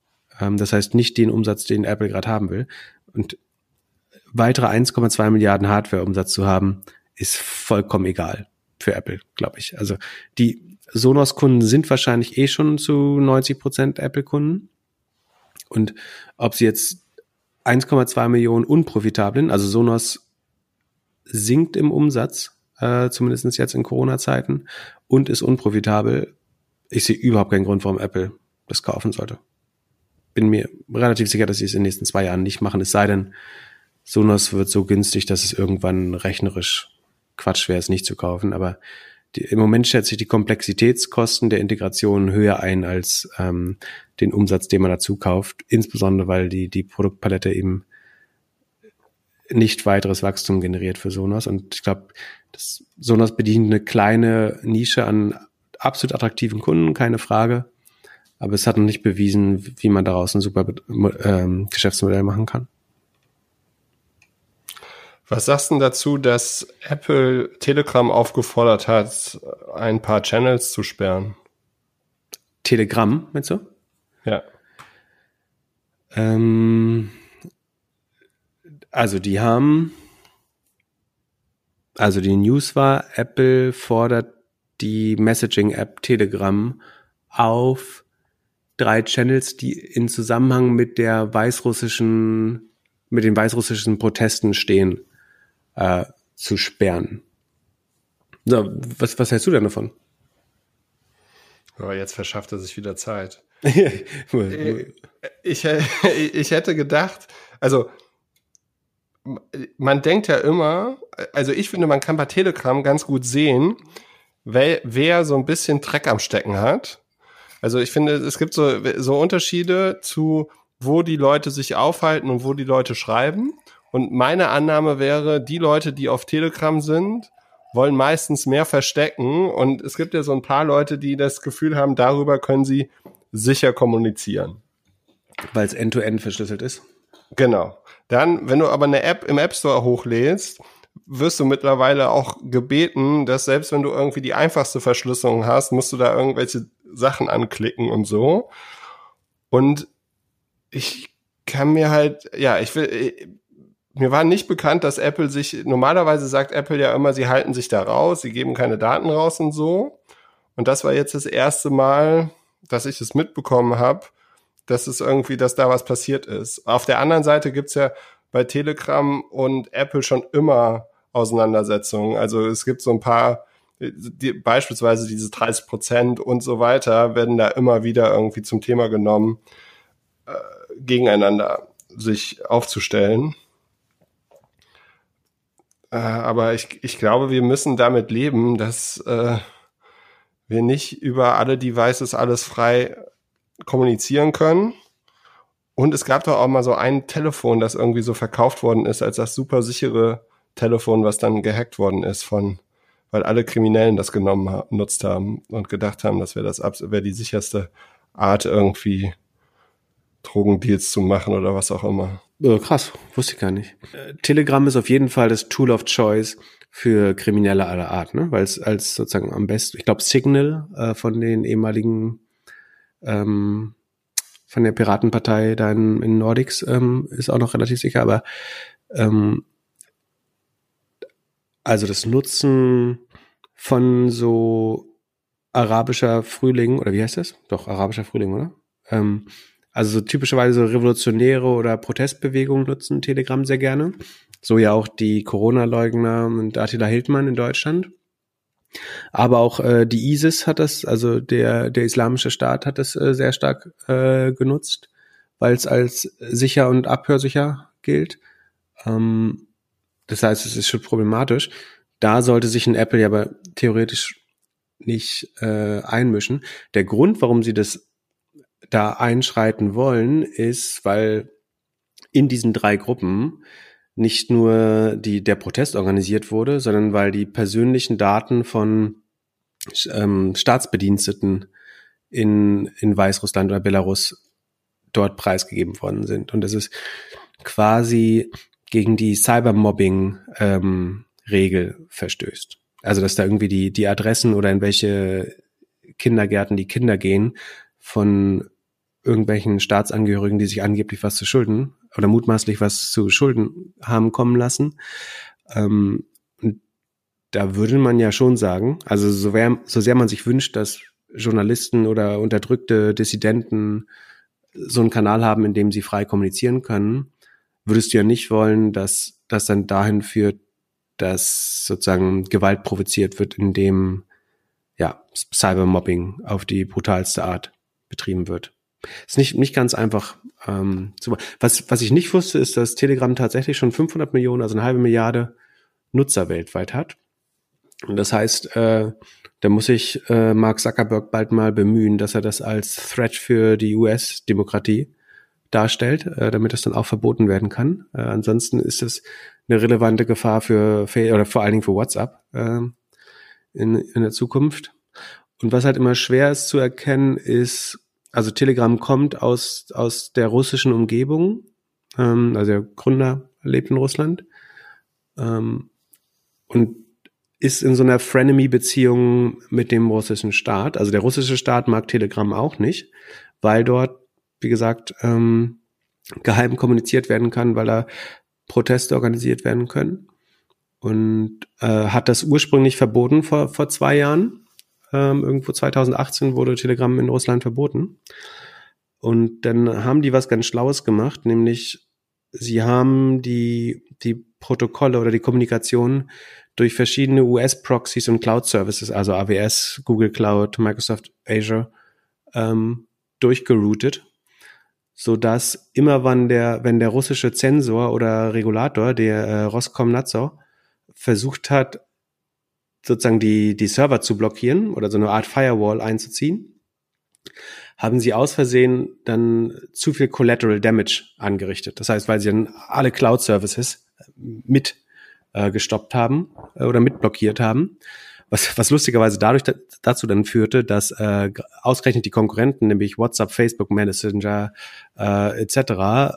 Ähm, das heißt nicht den Umsatz, den Apple gerade haben will. Und weitere 1,2 Milliarden Hardware-Umsatz zu haben, ist vollkommen egal für Apple, glaube ich. Also die Sonos-Kunden sind wahrscheinlich eh schon zu 90 Prozent Apple-Kunden. Und ob sie jetzt 1,2 Millionen unprofitablen, also Sonos sinkt im Umsatz, äh, zumindest jetzt in Corona-Zeiten, und ist unprofitabel. Ich sehe überhaupt keinen Grund, warum Apple das kaufen sollte. Bin mir relativ sicher, dass sie es in den nächsten zwei Jahren nicht machen, es sei denn, Sonos wird so günstig, dass es irgendwann rechnerisch Quatsch wäre, es nicht zu kaufen. Aber die, im Moment schätze ich die Komplexitätskosten der Integration höher ein als ähm, den Umsatz, den man dazu kauft. Insbesondere, weil die, die Produktpalette eben nicht weiteres Wachstum generiert für Sonos. Und ich glaube, das Sonos bedient eine kleine Nische an absolut attraktiven Kunden, keine Frage. Aber es hat noch nicht bewiesen, wie man daraus ein super ähm, Geschäftsmodell machen kann. Was sagst du dazu, dass Apple Telegram aufgefordert hat, ein paar Channels zu sperren? Telegram, meinst du? Ja. Ähm, also die haben, also die News war, Apple fordert die Messaging-App Telegram auf, drei Channels, die in Zusammenhang mit der weißrussischen, mit den weißrussischen Protesten stehen, äh, zu sperren. So, was, was hältst du denn davon? Oh, jetzt verschafft er sich wieder Zeit. ich, ich, ich hätte gedacht, also man denkt ja immer, also ich finde, man kann bei Telegram ganz gut sehen, wer, wer so ein bisschen Dreck am Stecken hat. Also ich finde, es gibt so, so Unterschiede zu, wo die Leute sich aufhalten und wo die Leute schreiben. Und meine Annahme wäre, die Leute, die auf Telegram sind, wollen meistens mehr verstecken. Und es gibt ja so ein paar Leute, die das Gefühl haben, darüber können sie sicher kommunizieren. Weil es end-to-end verschlüsselt ist. Genau. Dann, wenn du aber eine App im App Store hochlädst, wirst du mittlerweile auch gebeten, dass selbst wenn du irgendwie die einfachste Verschlüsselung hast, musst du da irgendwelche Sachen anklicken und so. Und ich kann mir halt, ja, ich will, mir war nicht bekannt, dass Apple sich, normalerweise sagt Apple ja immer, sie halten sich da raus, sie geben keine Daten raus und so. Und das war jetzt das erste Mal, dass ich es mitbekommen habe, dass es irgendwie, dass da was passiert ist. Auf der anderen Seite gibt's ja bei Telegram und Apple schon immer Auseinandersetzungen. Also es gibt so ein paar, die, beispielsweise diese 30 Prozent und so weiter, werden da immer wieder irgendwie zum Thema genommen, äh, gegeneinander sich aufzustellen. Äh, aber ich, ich glaube, wir müssen damit leben, dass äh, wir nicht über alle Devices alles frei kommunizieren können. Und es gab doch auch mal so ein Telefon, das irgendwie so verkauft worden ist als das super sichere Telefon, was dann gehackt worden ist von, weil alle Kriminellen das genommen haben, nutzt haben und gedacht haben, das wäre das wäre die sicherste Art irgendwie Drogendeals zu machen oder was auch immer. Oh, krass, wusste ich gar nicht. Äh, Telegram ist auf jeden Fall das Tool of Choice für Kriminelle aller Art, ne? Weil es als sozusagen am besten, ich glaube Signal äh, von den ehemaligen ähm, von der Piratenpartei da in, in Nordics ähm, ist auch noch relativ sicher, aber ähm, also das Nutzen von so arabischer Frühling, oder wie heißt das? Doch, arabischer Frühling, oder? Ähm, also so typischerweise Revolutionäre oder Protestbewegungen nutzen Telegram sehr gerne. So ja auch die Corona-Leugner und Attila Hildmann in Deutschland. Aber auch äh, die ISIS hat das, also der, der islamische Staat hat das äh, sehr stark äh, genutzt, weil es als sicher und abhörsicher gilt. Ähm, das heißt, es ist schon problematisch. Da sollte sich ein Apple ja aber theoretisch nicht äh, einmischen. Der Grund, warum sie das da einschreiten wollen, ist, weil in diesen drei Gruppen nicht nur die, der Protest organisiert wurde, sondern weil die persönlichen Daten von ähm, Staatsbediensteten in, in Weißrussland oder Belarus dort preisgegeben worden sind. Und das ist quasi gegen die Cybermobbing-Regel ähm, verstößt. Also dass da irgendwie die, die Adressen oder in welche Kindergärten die Kinder gehen von irgendwelchen Staatsangehörigen, die sich angeblich was zu schulden oder mutmaßlich was zu Schulden haben kommen lassen. Ähm, da würde man ja schon sagen, also so, wär, so sehr man sich wünscht, dass Journalisten oder unterdrückte Dissidenten so einen Kanal haben, in dem sie frei kommunizieren können, würdest du ja nicht wollen, dass das dann dahin führt, dass sozusagen Gewalt provoziert wird, indem ja Cybermobbing auf die brutalste Art betrieben wird. Ist nicht, nicht ganz einfach. Ähm, zu, was, was ich nicht wusste, ist, dass Telegram tatsächlich schon 500 Millionen, also eine halbe Milliarde Nutzer weltweit hat. Und das heißt, äh, da muss sich äh, Mark Zuckerberg bald mal bemühen, dass er das als Threat für die US-Demokratie darstellt, äh, damit das dann auch verboten werden kann. Äh, ansonsten ist es eine relevante Gefahr für, für oder vor allen Dingen für WhatsApp äh, in, in der Zukunft. Und was halt immer schwer ist zu erkennen, ist, also Telegram kommt aus, aus der russischen Umgebung. Ähm, also der Gründer lebt in Russland. Ähm, und ist in so einer Frenemy-Beziehung mit dem russischen Staat. Also der russische Staat mag Telegram auch nicht, weil dort, wie gesagt, ähm, geheim kommuniziert werden kann, weil da Proteste organisiert werden können. Und äh, hat das ursprünglich verboten vor, vor zwei Jahren. Ähm, irgendwo 2018 wurde Telegram in Russland verboten. Und dann haben die was ganz Schlaues gemacht, nämlich sie haben die, die Protokolle oder die Kommunikation durch verschiedene US-Proxys und Cloud-Services, also AWS, Google Cloud, Microsoft Azure, ähm, durchgeroutet, so dass immer wann der, wenn der russische Zensor oder Regulator, der äh, Roskomnadzor, versucht hat, sozusagen die, die Server zu blockieren oder so eine Art Firewall einzuziehen, haben sie aus Versehen dann zu viel Collateral Damage angerichtet. Das heißt, weil sie dann alle Cloud Services mit äh, gestoppt haben äh, oder mit blockiert haben. Was, was lustigerweise dadurch dazu dann führte, dass äh, ausgerechnet die Konkurrenten, nämlich WhatsApp, Facebook Messenger äh, etc.,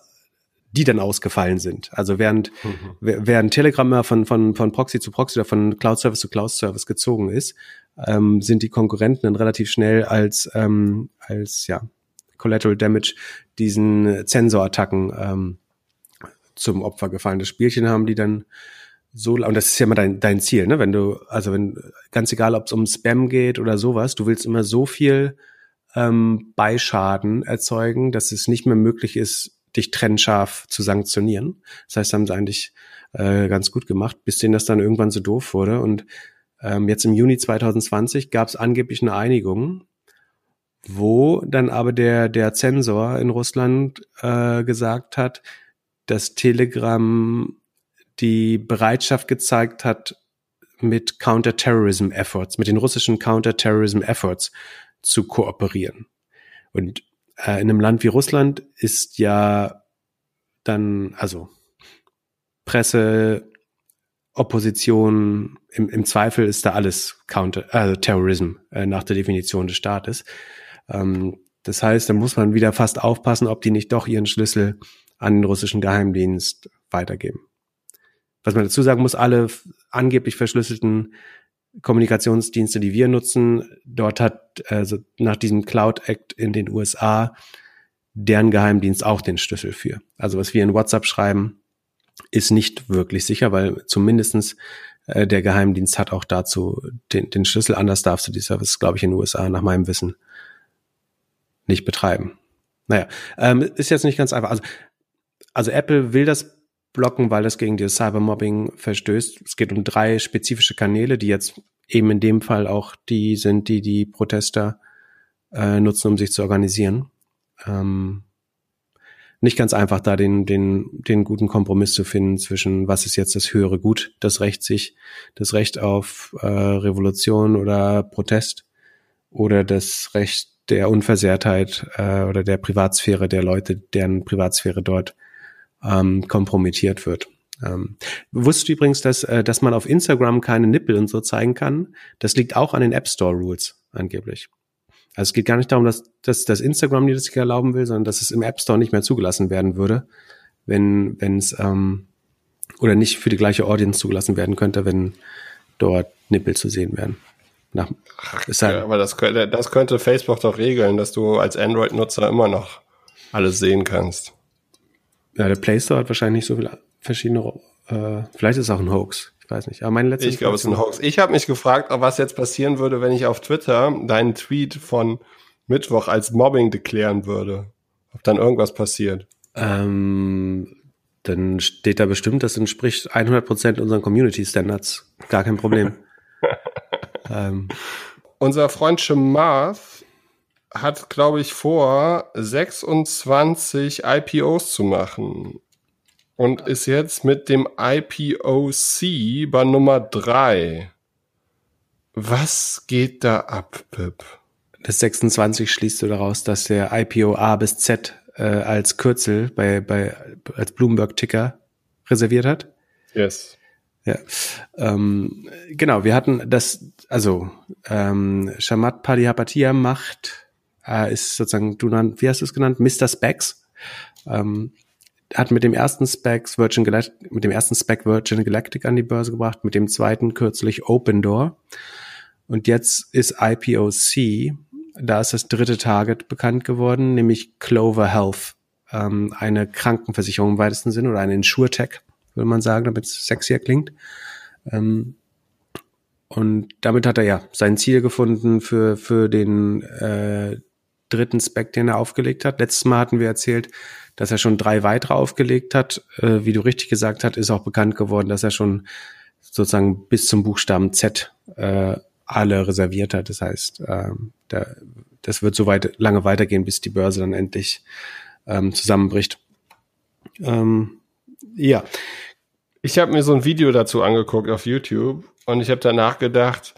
die dann ausgefallen sind. Also während, mhm. während Telegram immer von, von, von Proxy zu Proxy oder von Cloud Service zu Cloud Service gezogen ist, ähm, sind die Konkurrenten dann relativ schnell als, ähm, als ja, Collateral Damage diesen Zensorattacken ähm, zum Opfer gefallen. Das Spielchen haben die dann so, und das ist ja immer dein, dein Ziel, ne? Wenn du, also wenn, ganz egal, ob es um Spam geht oder sowas, du willst immer so viel ähm, Beischaden erzeugen, dass es nicht mehr möglich ist, dich trennscharf zu sanktionieren. Das heißt, haben sie eigentlich äh, ganz gut gemacht, bis denen das dann irgendwann so doof wurde. Und ähm, jetzt im Juni 2020 gab es angeblich eine Einigung, wo dann aber der, der Zensor in Russland äh, gesagt hat, dass Telegram die Bereitschaft gezeigt hat, mit Counterterrorism Efforts, mit den russischen Counterterrorism Efforts zu kooperieren. Und äh, in einem Land wie Russland ist ja dann, also Presse, Opposition, im, im Zweifel ist da alles Counter, also Terrorism äh, nach der Definition des Staates. Ähm, das heißt, da muss man wieder fast aufpassen, ob die nicht doch ihren Schlüssel an den russischen Geheimdienst weitergeben. Was man dazu sagen muss, alle angeblich verschlüsselten Kommunikationsdienste, die wir nutzen, dort hat also nach diesem Cloud Act in den USA deren Geheimdienst auch den Schlüssel für. Also was wir in WhatsApp schreiben, ist nicht wirklich sicher, weil zumindestens äh, der Geheimdienst hat auch dazu den, den Schlüssel. Anders darfst du die Service, glaube ich, in den USA nach meinem Wissen nicht betreiben. Naja, ähm, ist jetzt nicht ganz einfach. Also, also Apple will das blocken, weil das gegen das Cybermobbing verstößt. Es geht um drei spezifische Kanäle, die jetzt eben in dem Fall auch die sind, die die Protester äh, nutzen, um sich zu organisieren. Ähm, nicht ganz einfach, da den, den, den guten Kompromiss zu finden zwischen, was ist jetzt das höhere Gut, das Recht sich, das Recht auf äh, Revolution oder Protest oder das Recht der Unversehrtheit äh, oder der Privatsphäre der Leute, deren Privatsphäre dort ähm, kompromittiert wird. Ähm, wusstest du übrigens, dass, äh, dass man auf Instagram keine Nippel und so zeigen kann? Das liegt auch an den App Store Rules angeblich. Also es geht gar nicht darum, dass, dass, dass Instagram dir das nicht erlauben will, sondern dass es im App Store nicht mehr zugelassen werden würde, wenn wenn es ähm, oder nicht für die gleiche Audience zugelassen werden könnte, wenn dort Nippel zu sehen werden. Nach, halt ja, aber das könnte, das könnte Facebook doch regeln, dass du als Android-Nutzer immer noch alles sehen kannst. Ja, der Play Store hat wahrscheinlich nicht so viele verschiedene, äh, vielleicht ist es auch ein Hoax. Ich weiß nicht. Aber meine letzte Ich glaube, es ist ein Hoax. Ich habe mich gefragt, was jetzt passieren würde, wenn ich auf Twitter deinen Tweet von Mittwoch als Mobbing deklären würde. Ob dann irgendwas passiert. Ähm, dann steht da bestimmt, das entspricht 100% unseren Community Standards. Gar kein Problem. ähm. Unser Freund Shemath hat, glaube ich, vor, 26 IPOs zu machen. Und ist jetzt mit dem IPOC bei Nummer 3. Was geht da ab, Pip? Das 26 schließt du daraus, dass der IPO A bis Z äh, als Kürzel bei, bei als Bloomberg-Ticker reserviert hat? Yes. Ja, ähm, genau. Wir hatten das, also ähm, Shamat Padihapatiya macht äh, ist sozusagen, du nannt, wie hast du es genannt, Mr. Specs. Ähm, hat mit dem ersten Specs Virgin Galactic, mit dem ersten Spec Virgin Galactic an die Börse gebracht, mit dem zweiten kürzlich Open Door. Und jetzt ist IPOC, da ist das dritte Target bekannt geworden, nämlich Clover Health, ähm, eine Krankenversicherung im weitesten Sinne oder eine Insurtech, würde man sagen, damit es sexier klingt. Ähm, und damit hat er ja sein Ziel gefunden für, für den äh, dritten Spec, den er aufgelegt hat. Letztes Mal hatten wir erzählt, dass er schon drei weitere aufgelegt hat. Äh, wie du richtig gesagt hast, ist auch bekannt geworden, dass er schon sozusagen bis zum Buchstaben Z äh, alle reserviert hat. Das heißt, äh, da, das wird so weit lange weitergehen, bis die Börse dann endlich ähm, zusammenbricht. Ähm, ja. Ich habe mir so ein Video dazu angeguckt auf YouTube und ich habe danach gedacht,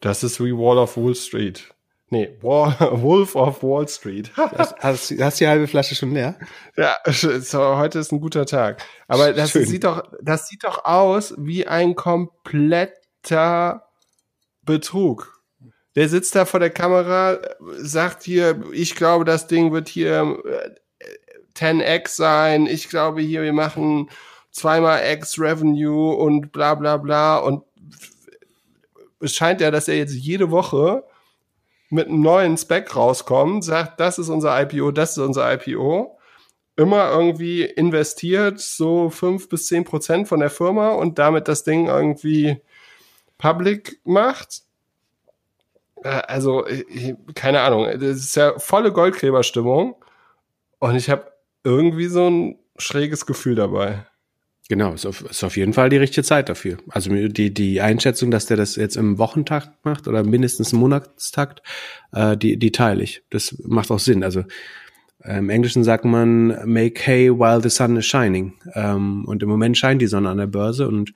das ist wie Wall of Wall Street. Nee, Wall, Wolf of Wall Street. hast, hast, hast die halbe Flasche schon leer? Ja, so, heute ist ein guter Tag. Aber das Schön. sieht doch, das sieht doch aus wie ein kompletter Betrug. Der sitzt da vor der Kamera, sagt hier, ich glaube, das Ding wird hier 10x äh, sein. Ich glaube hier, wir machen zweimal X Revenue und bla bla bla. Und es scheint ja, dass er jetzt jede Woche mit einem neuen Spec rauskommt, sagt, das ist unser IPO, das ist unser IPO, immer irgendwie investiert so fünf bis zehn Prozent von der Firma und damit das Ding irgendwie public macht. Äh, also, keine Ahnung, das ist ja volle Goldgräberstimmung und ich habe irgendwie so ein schräges Gefühl dabei. Genau, ist auf, ist auf jeden Fall die richtige Zeit dafür. Also die, die Einschätzung, dass der das jetzt im Wochentakt macht oder mindestens im Monatstakt, äh, die, die teile ich. Das macht auch Sinn. Also äh, im Englischen sagt man make hay while the sun is shining. Ähm, und im Moment scheint die Sonne an der Börse und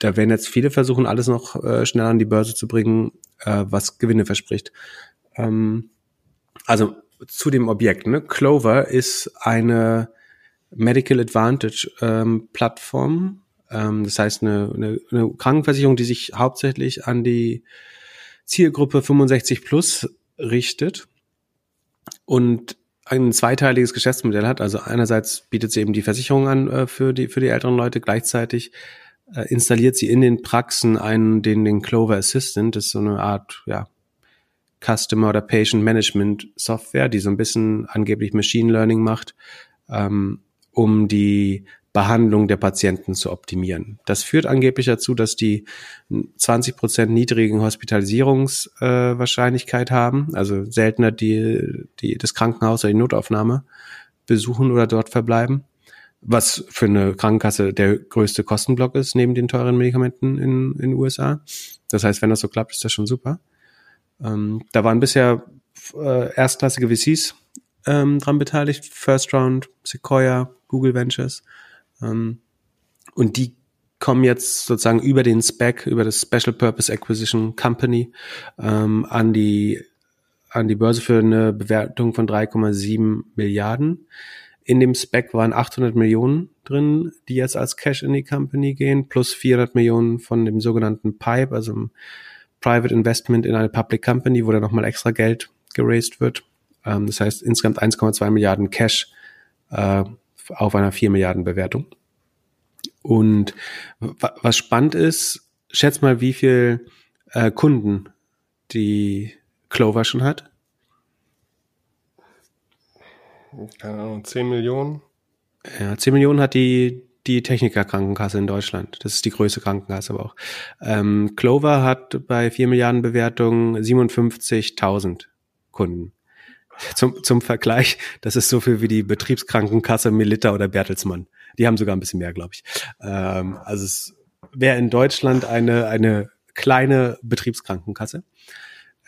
da werden jetzt viele versuchen, alles noch äh, schnell an die Börse zu bringen, äh, was Gewinne verspricht. Ähm, also zu dem Objekt. Ne? Clover ist eine Medical Advantage ähm, Plattform. Ähm, das heißt eine, eine, eine Krankenversicherung, die sich hauptsächlich an die Zielgruppe 65 plus richtet und ein zweiteiliges Geschäftsmodell hat. Also einerseits bietet sie eben die Versicherung an äh, für die für die älteren Leute, gleichzeitig äh, installiert sie in den Praxen einen den den Clover Assistant, das ist so eine Art ja Customer oder Patient Management Software, die so ein bisschen angeblich Machine Learning macht, ähm, um die Behandlung der Patienten zu optimieren. Das führt angeblich dazu, dass die 20 Prozent niedrigen Hospitalisierungswahrscheinlichkeit äh, haben, also seltener die, die das Krankenhaus oder die Notaufnahme besuchen oder dort verbleiben, was für eine Krankenkasse der größte Kostenblock ist neben den teuren Medikamenten in in den USA. Das heißt, wenn das so klappt, ist das schon super. Ähm, da waren bisher äh, erstklassige VCs ähm, dran beteiligt, First Round, Sequoia, Google Ventures. Ähm, und die kommen jetzt sozusagen über den Spec, über das Special Purpose Acquisition Company ähm, an die an die Börse für eine Bewertung von 3,7 Milliarden. In dem Spec waren 800 Millionen drin, die jetzt als Cash in die Company gehen, plus 400 Millionen von dem sogenannten PIPE, also einem Private Investment in eine Public Company, wo da nochmal extra Geld geraced wird. Ähm, das heißt insgesamt 1,2 Milliarden Cash äh, auf einer 4 Milliarden Bewertung. Und was spannend ist, schätz mal, wie viel äh, Kunden die Clover schon hat. Keine Ahnung, 10 Millionen? Ja, 10 Millionen hat die, die Techniker-Krankenkasse in Deutschland. Das ist die größte Krankenkasse aber auch. Ähm, Clover hat bei 4 Milliarden Bewertungen 57.000 Kunden. Zum, zum Vergleich, das ist so viel wie die Betriebskrankenkasse Melita oder Bertelsmann. Die haben sogar ein bisschen mehr, glaube ich. Ähm, also es wäre in Deutschland eine, eine kleine Betriebskrankenkasse.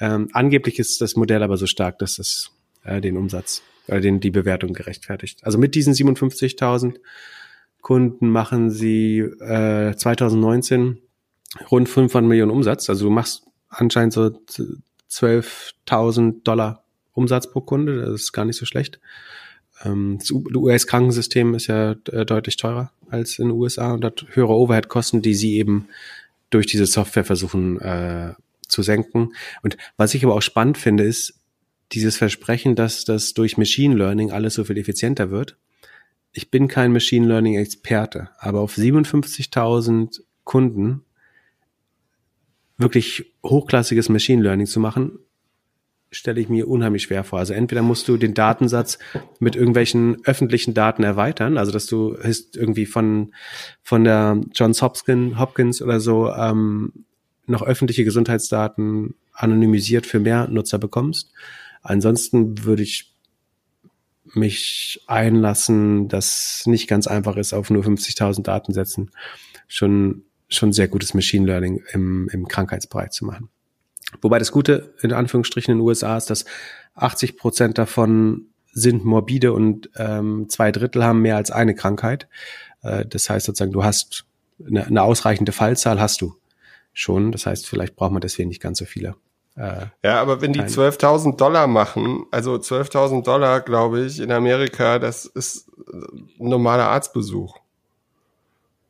Ähm, angeblich ist das Modell aber so stark, dass es äh, den Umsatz, äh, den, die Bewertung gerechtfertigt. Also mit diesen 57.000 Kunden machen sie äh, 2019 rund 500 Millionen Umsatz. Also du machst anscheinend so 12.000 Dollar Umsatz pro Kunde. Das ist gar nicht so schlecht. Ähm, das US-Krankensystem ist ja äh, deutlich teurer als in den USA und hat höhere Overhead-Kosten, die sie eben durch diese Software versuchen äh, zu senken. Und was ich aber auch spannend finde, ist dieses Versprechen, dass das durch Machine Learning alles so viel effizienter wird. Ich bin kein Machine Learning Experte, aber auf 57.000 Kunden wirklich hochklassiges Machine Learning zu machen, stelle ich mir unheimlich schwer vor. Also entweder musst du den Datensatz mit irgendwelchen öffentlichen Daten erweitern, also dass du irgendwie von von der Johns Hopkins, Hopkins oder so ähm, noch öffentliche Gesundheitsdaten anonymisiert für mehr Nutzer bekommst. Ansonsten würde ich mich einlassen, dass nicht ganz einfach ist, auf nur 50.000 Datensätzen schon schon sehr gutes Machine Learning im, im Krankheitsbereich zu machen. Wobei das Gute in Anführungsstrichen in den USA ist, dass 80 Prozent davon sind morbide und ähm, zwei Drittel haben mehr als eine Krankheit. Äh, das heißt sozusagen, du hast eine, eine ausreichende Fallzahl hast du schon. Das heißt, vielleicht braucht man deswegen nicht ganz so viele. Äh, ja, aber wenn die 12.000 Dollar machen, also 12.000 Dollar, glaube ich, in Amerika, das ist ein normaler Arztbesuch.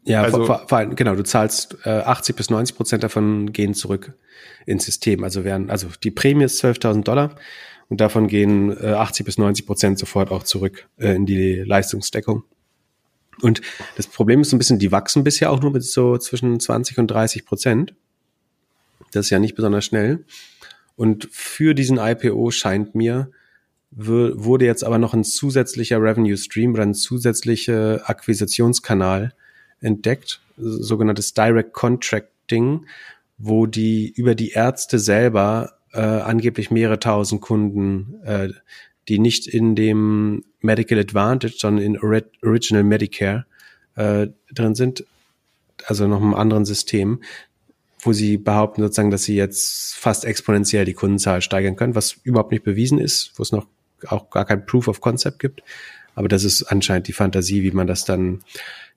Ja, also, vor, vor allem, genau, du zahlst äh, 80 bis 90 Prozent davon gehen zurück ins System. Also werden, also die Prämie ist 12.000 Dollar und davon gehen äh, 80 bis 90 Prozent sofort auch zurück äh, in die Leistungsdeckung. Und das Problem ist so ein bisschen, die wachsen bisher auch nur mit so zwischen 20 und 30 Prozent. Das ist ja nicht besonders schnell. Und für diesen IPO scheint mir, wurde jetzt aber noch ein zusätzlicher Revenue Stream oder ein zusätzlicher Akquisitionskanal entdeckt, sogenanntes Direct Contracting, wo die über die Ärzte selber äh, angeblich mehrere tausend Kunden, äh, die nicht in dem Medical Advantage, sondern in Original Medicare äh, drin sind, also noch einem anderen System, wo sie behaupten sozusagen, dass sie jetzt fast exponentiell die Kundenzahl steigern können, was überhaupt nicht bewiesen ist, wo es noch auch gar kein Proof of Concept gibt. Aber das ist anscheinend die Fantasie, wie man das dann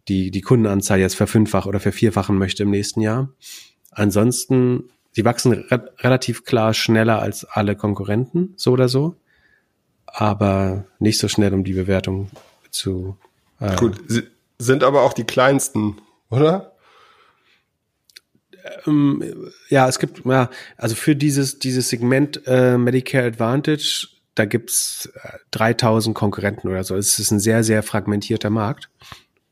die, die Kundenanzahl jetzt verfünffach oder vervierfachen möchte im nächsten Jahr. Ansonsten, sie wachsen re relativ klar schneller als alle Konkurrenten, so oder so, aber nicht so schnell, um die Bewertung zu. Äh, Gut, sie sind aber auch die kleinsten, oder? Ähm, ja, es gibt, ja, also für dieses, dieses Segment äh, Medicare Advantage, da gibt's äh, 3000 Konkurrenten oder so. Es ist ein sehr, sehr fragmentierter Markt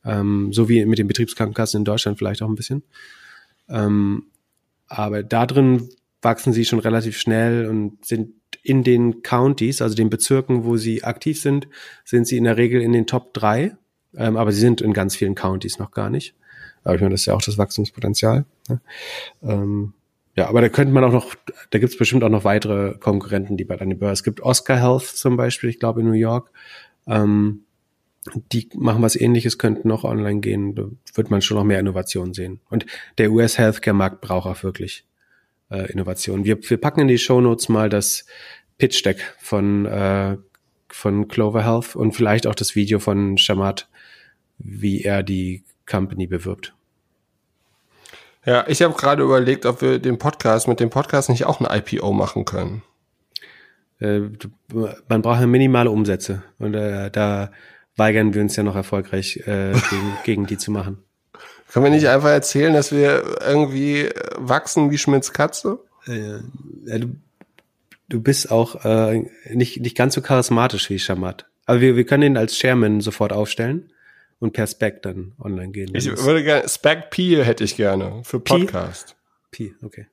ähm, so wie mit den Betriebskrankenkassen in Deutschland vielleicht auch ein bisschen. Ähm, aber da drin wachsen sie schon relativ schnell und sind in den Counties, also den Bezirken, wo sie aktiv sind, sind sie in der Regel in den Top 3. Ähm, aber sie sind in ganz vielen Counties noch gar nicht. Aber ich meine, das ist ja auch das Wachstumspotenzial. Ne? Ähm, ja, aber da könnte man auch noch, da gibt es bestimmt auch noch weitere Konkurrenten, die bei deiner Börse. Es gibt Oscar Health zum Beispiel, ich glaube in New York. Ähm, die machen was ähnliches, könnten noch online gehen, da wird man schon noch mehr Innovation sehen. Und der US-Healthcare-Markt braucht auch wirklich äh, Innovation. Wir, wir packen in die Show Notes mal das Pitch-Deck von, äh, von Clover Health und vielleicht auch das Video von Shamat, wie er die Company bewirbt. Ja, ich habe gerade überlegt, ob wir den Podcast mit dem Podcast nicht auch ein IPO machen können. Äh, man braucht ja minimale Umsätze und äh, da weigern wir uns ja noch erfolgreich äh, gegen, gegen die zu machen. Können wir nicht einfach erzählen, dass wir irgendwie wachsen wie Schmidts Katze? Äh, ja, du, du bist auch äh, nicht, nicht ganz so charismatisch wie Shamat. Aber wir, wir können ihn als Chairman sofort aufstellen und per Spec dann online gehen. Ich würde gerne, Spec P hätte ich gerne für Podcast. P, P okay.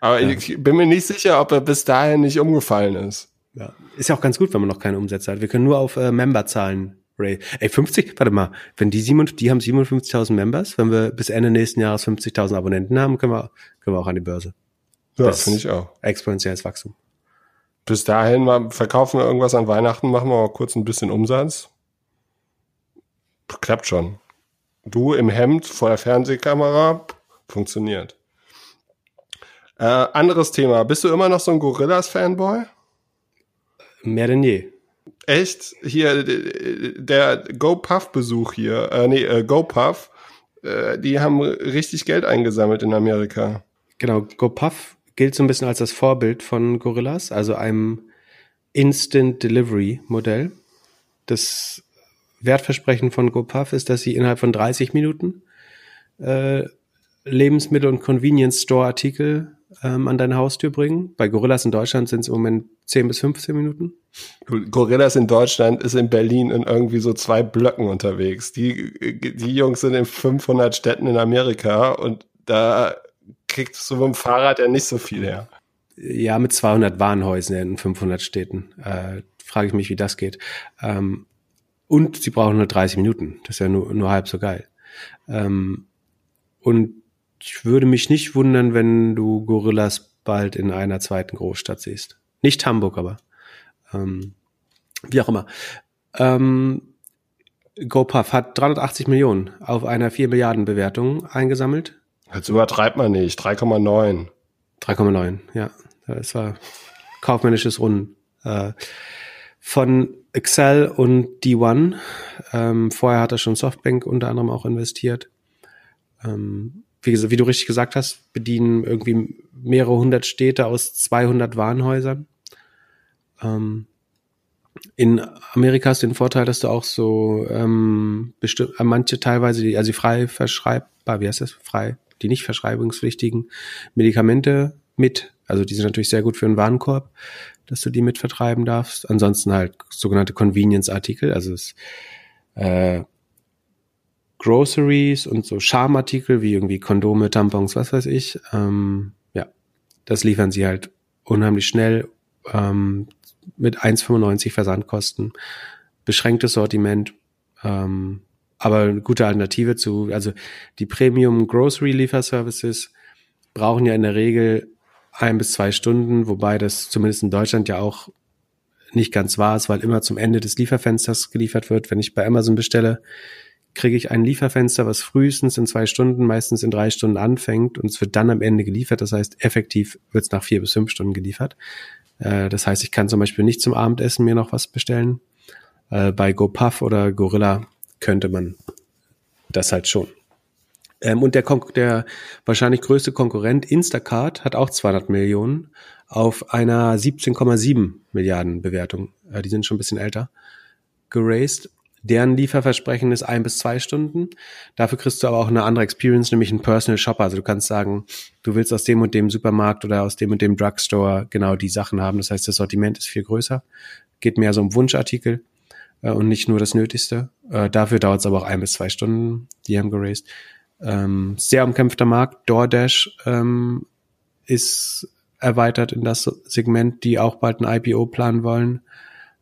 Aber ja. ich bin mir nicht sicher, ob er bis dahin nicht umgefallen ist. Ja, ist ja auch ganz gut, wenn man noch keine Umsätze hat. Wir können nur auf äh, Memberzahlen Ray. Ey, 50, warte mal, wenn die, 7, die haben 57.000 Members, wenn wir bis Ende nächsten Jahres 50.000 Abonnenten haben, können wir, können wir auch an die Börse. Ja, das finde ich auch. Exponentielles Wachstum. Bis dahin mal verkaufen wir irgendwas an Weihnachten, machen wir mal kurz ein bisschen Umsatz. Klappt schon. Du im Hemd vor der Fernsehkamera, funktioniert. Äh, anderes Thema. Bist du immer noch so ein Gorillas-Fanboy? Mehr denn je. Echt? Hier, der GoPuff-Besuch hier, äh, nee, äh, GoPuff, äh, die haben richtig Geld eingesammelt in Amerika. Genau, GoPuff gilt so ein bisschen als das Vorbild von Gorillas, also einem Instant Delivery Modell. Das Wertversprechen von GoPuff ist, dass sie innerhalb von 30 Minuten äh, Lebensmittel und Convenience Store Artikel ähm, an deine Haustür bringen. Bei Gorillas in Deutschland sind es im Moment 10 bis 15 Minuten. Gorillas in Deutschland ist in Berlin in irgendwie so zwei Blöcken unterwegs. Die, die Jungs sind in 500 Städten in Amerika und da kriegst du mit dem Fahrrad ja nicht so viel her. Ja, mit 200 Warenhäusern in 500 Städten. Äh, frage ich mich, wie das geht. Ähm, und sie brauchen nur 30 Minuten. Das ist ja nur, nur halb so geil. Ähm, und ich würde mich nicht wundern, wenn du Gorillas bald in einer zweiten Großstadt siehst. Nicht Hamburg, aber ähm, wie auch immer. Ähm, GoPuff hat 380 Millionen auf einer 4 Milliarden Bewertung eingesammelt. Jetzt übertreibt man nicht. 3,9. 3,9, ja. Das war kaufmännisches Runden. Äh, von Excel und D1. Ähm, vorher hat er schon Softbank unter anderem auch investiert. Ähm, wie, wie du richtig gesagt hast, bedienen irgendwie mehrere hundert Städte aus 200 Warenhäusern. Ähm, in Amerika hast du den Vorteil, dass du auch so ähm, äh, manche teilweise, also die frei verschreibbar, wie heißt das, frei, die nicht verschreibungspflichtigen Medikamente mit, also die sind natürlich sehr gut für einen Warenkorb, dass du die mit vertreiben darfst. Ansonsten halt sogenannte Convenience-Artikel, also es, äh, Groceries und so Charmartikel wie irgendwie Kondome, Tampons, was weiß ich. Ähm, ja, das liefern sie halt unheimlich schnell ähm, mit 1,95 Versandkosten, beschränktes Sortiment, ähm, aber eine gute Alternative zu, also die Premium Grocery Lieferservices brauchen ja in der Regel ein bis zwei Stunden, wobei das zumindest in Deutschland ja auch nicht ganz wahr ist, weil immer zum Ende des Lieferfensters geliefert wird. Wenn ich bei Amazon bestelle, kriege ich ein Lieferfenster, was frühestens in zwei Stunden, meistens in drei Stunden anfängt und es wird dann am Ende geliefert. Das heißt, effektiv wird es nach vier bis fünf Stunden geliefert. Äh, das heißt, ich kann zum Beispiel nicht zum Abendessen mir noch was bestellen. Äh, bei GoPuff oder Gorilla könnte man das halt schon. Ähm, und der, der wahrscheinlich größte Konkurrent Instacart hat auch 200 Millionen auf einer 17,7 Milliarden Bewertung. Äh, die sind schon ein bisschen älter geraced. Deren Lieferversprechen ist ein bis zwei Stunden. Dafür kriegst du aber auch eine andere Experience, nämlich einen Personal Shopper. Also du kannst sagen, du willst aus dem und dem Supermarkt oder aus dem und dem Drugstore genau die Sachen haben. Das heißt, das Sortiment ist viel größer. Geht mehr so um Wunschartikel äh, und nicht nur das Nötigste. Äh, dafür dauert es aber auch ein bis zwei Stunden. Die haben geraced. Ähm, sehr umkämpfter Markt. DoorDash ähm, ist erweitert in das Segment, die auch bald ein IPO planen wollen.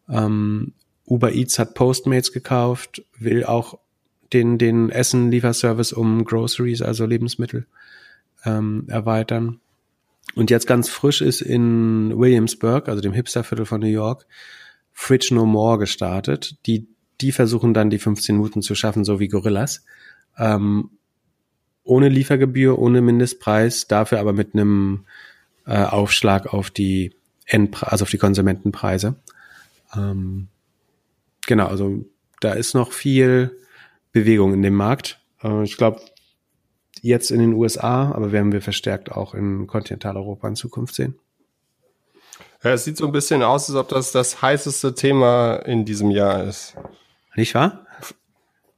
Ähm, Uber Eats hat Postmates gekauft, will auch den, den Essen-Lieferservice um Groceries, also Lebensmittel, ähm, erweitern. Und jetzt ganz frisch ist in Williamsburg, also dem Hipsterviertel von New York, Fridge No More gestartet. Die, die versuchen dann die 15 Minuten zu schaffen, so wie Gorillas. Ähm, ohne Liefergebühr, ohne Mindestpreis, dafür aber mit einem äh, Aufschlag auf die Endpre also auf die Konsumentenpreise. Ähm, genau, also da ist noch viel Bewegung in dem Markt. Äh, ich glaube, jetzt in den USA, aber werden wir verstärkt auch in Kontinentaleuropa in Zukunft sehen. Ja, es sieht so ein bisschen aus, als ob das das heißeste Thema in diesem Jahr ist. Nicht wahr?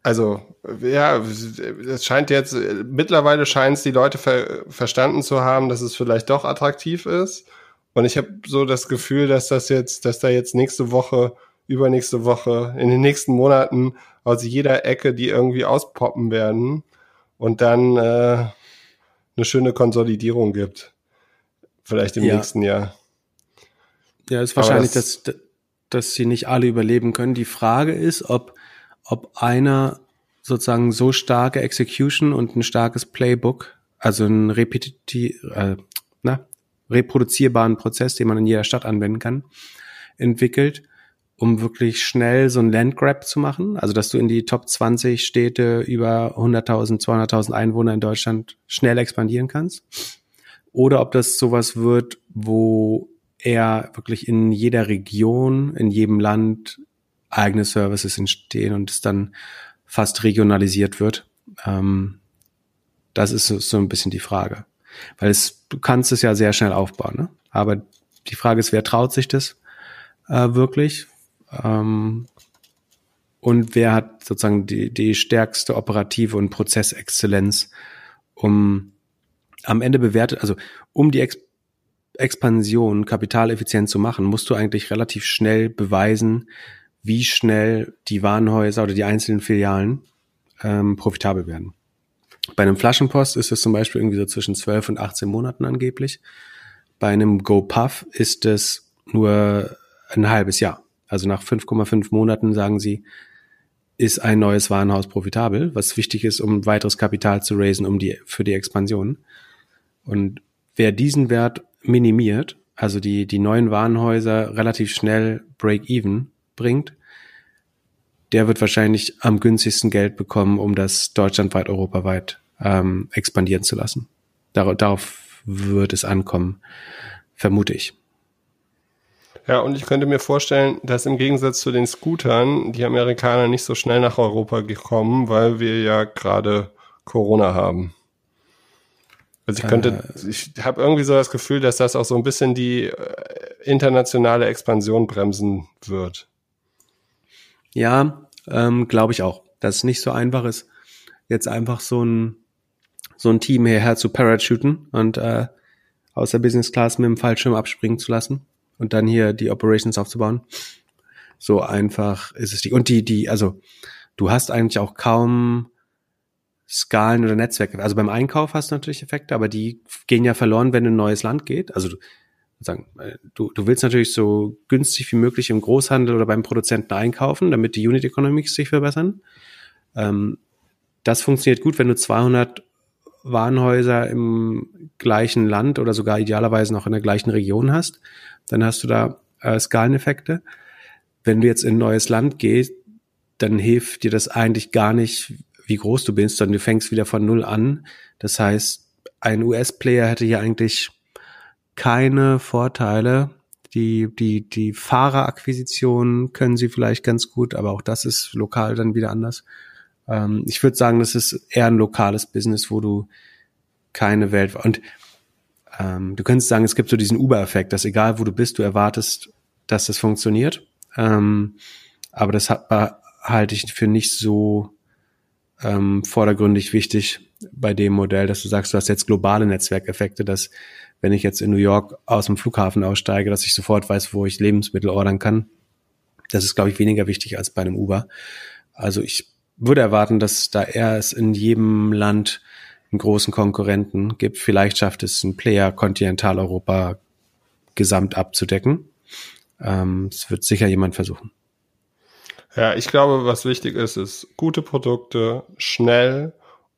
Also, ja, es scheint jetzt, mittlerweile scheint es die Leute ver verstanden zu haben, dass es vielleicht doch attraktiv ist. Und ich habe so das Gefühl, dass das jetzt, dass da jetzt nächste Woche übernächste Woche, in den nächsten Monaten aus jeder Ecke, die irgendwie auspoppen werden und dann äh, eine schöne Konsolidierung gibt. Vielleicht im ja. nächsten Jahr. Ja, ist wahrscheinlich, das, dass, dass sie nicht alle überleben können. Die Frage ist, ob, ob einer sozusagen so starke Execution und ein starkes Playbook, also einen repetitiv, äh, na, reproduzierbaren Prozess, den man in jeder Stadt anwenden kann, entwickelt um wirklich schnell so ein Landgrab zu machen, also dass du in die Top 20 Städte über 100.000, 200.000 Einwohner in Deutschland schnell expandieren kannst. Oder ob das sowas wird, wo er wirklich in jeder Region, in jedem Land eigene Services entstehen und es dann fast regionalisiert wird. Ähm, das ist so, so ein bisschen die Frage. Weil es, du kannst es ja sehr schnell aufbauen, ne? Aber die Frage ist, wer traut sich das äh, wirklich? Ähm, und wer hat sozusagen die, die stärkste operative und Prozessexzellenz, um am Ende bewertet, also um die Ex Expansion kapitaleffizient zu machen, musst du eigentlich relativ schnell beweisen, wie schnell die Warenhäuser oder die einzelnen Filialen ähm, profitabel werden. Bei einem Flaschenpost ist es zum Beispiel irgendwie so zwischen 12 und 18 Monaten angeblich. Bei einem GoPuff ist es nur ein halbes Jahr. Also nach 5,5 Monaten sagen sie, ist ein neues Warenhaus profitabel, was wichtig ist, um weiteres Kapital zu raisen, um die, für die Expansion. Und wer diesen Wert minimiert, also die, die neuen Warenhäuser relativ schnell Break-Even bringt, der wird wahrscheinlich am günstigsten Geld bekommen, um das deutschlandweit, europaweit ähm, expandieren zu lassen. Dar darauf wird es ankommen, vermute ich. Ja, und ich könnte mir vorstellen, dass im Gegensatz zu den Scootern die Amerikaner nicht so schnell nach Europa gekommen, weil wir ja gerade Corona haben. Also ich könnte, äh, ich habe irgendwie so das Gefühl, dass das auch so ein bisschen die äh, internationale Expansion bremsen wird. Ja, ähm, glaube ich auch, dass es nicht so einfach ist, jetzt einfach so ein so ein Team hierher zu parachuten und äh, aus der Business Class mit dem Fallschirm abspringen zu lassen und dann hier die Operations aufzubauen. So einfach ist es die. Und die, die, also du hast eigentlich auch kaum Skalen oder Netzwerke. Also beim Einkauf hast du natürlich Effekte, aber die gehen ja verloren, wenn ein neues Land geht. Also du, sagen, äh, du, du willst natürlich so günstig wie möglich im Großhandel oder beim Produzenten einkaufen, damit die Unit Economics sich verbessern. Ähm, das funktioniert gut, wenn du 200 Warenhäuser im gleichen Land oder sogar idealerweise noch in der gleichen Region hast, dann hast du da äh, Skaleneffekte. Wenn du jetzt in ein neues Land gehst, dann hilft dir das eigentlich gar nicht, wie groß du bist, sondern du fängst wieder von Null an. Das heißt, ein US-Player hätte hier eigentlich keine Vorteile. Die, die, die Fahrerakquisition können sie vielleicht ganz gut, aber auch das ist lokal dann wieder anders. Ähm, ich würde sagen, das ist eher ein lokales Business, wo du keine Welt und ähm, du könntest sagen, es gibt so diesen Uber-Effekt, dass egal wo du bist, du erwartest, dass das funktioniert. Ähm, aber das hat, halte ich für nicht so ähm, vordergründig wichtig bei dem Modell, dass du sagst, du hast jetzt globale Netzwerkeffekte, dass wenn ich jetzt in New York aus dem Flughafen aussteige, dass ich sofort weiß, wo ich Lebensmittel ordern kann. Das ist, glaube ich, weniger wichtig als bei einem Uber. Also ich würde erwarten, dass da eher es in jedem Land einen großen Konkurrenten gibt. Vielleicht schafft es ein Player Kontinentaleuropa gesamt abzudecken. Ähm, es wird sicher jemand versuchen. Ja, ich glaube, was wichtig ist, ist gute Produkte, schnell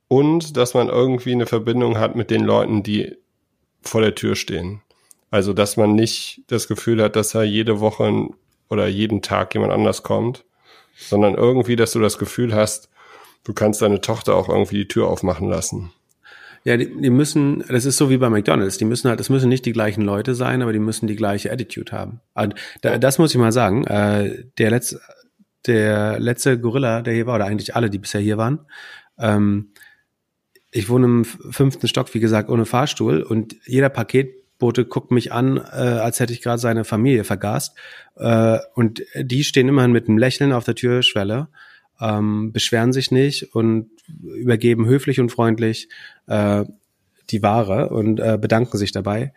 und dass man irgendwie eine Verbindung hat mit den Leuten, die vor der Tür stehen. Also, dass man nicht das Gefühl hat, dass da jede Woche oder jeden Tag jemand anders kommt, sondern irgendwie, dass du das Gefühl hast, du kannst deine Tochter auch irgendwie die Tür aufmachen lassen. Ja, die, die müssen, das ist so wie bei McDonalds, die müssen halt, das müssen nicht die gleichen Leute sein, aber die müssen die gleiche Attitude haben. Und da, das muss ich mal sagen, äh, der letzte, der letzte Gorilla, der hier war, oder eigentlich alle, die bisher hier waren, ähm, ich wohne im fünften Stock, wie gesagt, ohne Fahrstuhl und jeder Paketbote guckt mich an, äh, als hätte ich gerade seine Familie vergast. Äh, und die stehen immerhin mit einem Lächeln auf der Türschwelle, ähm, beschweren sich nicht und übergeben höflich und freundlich äh, die Ware und äh, bedanken sich dabei.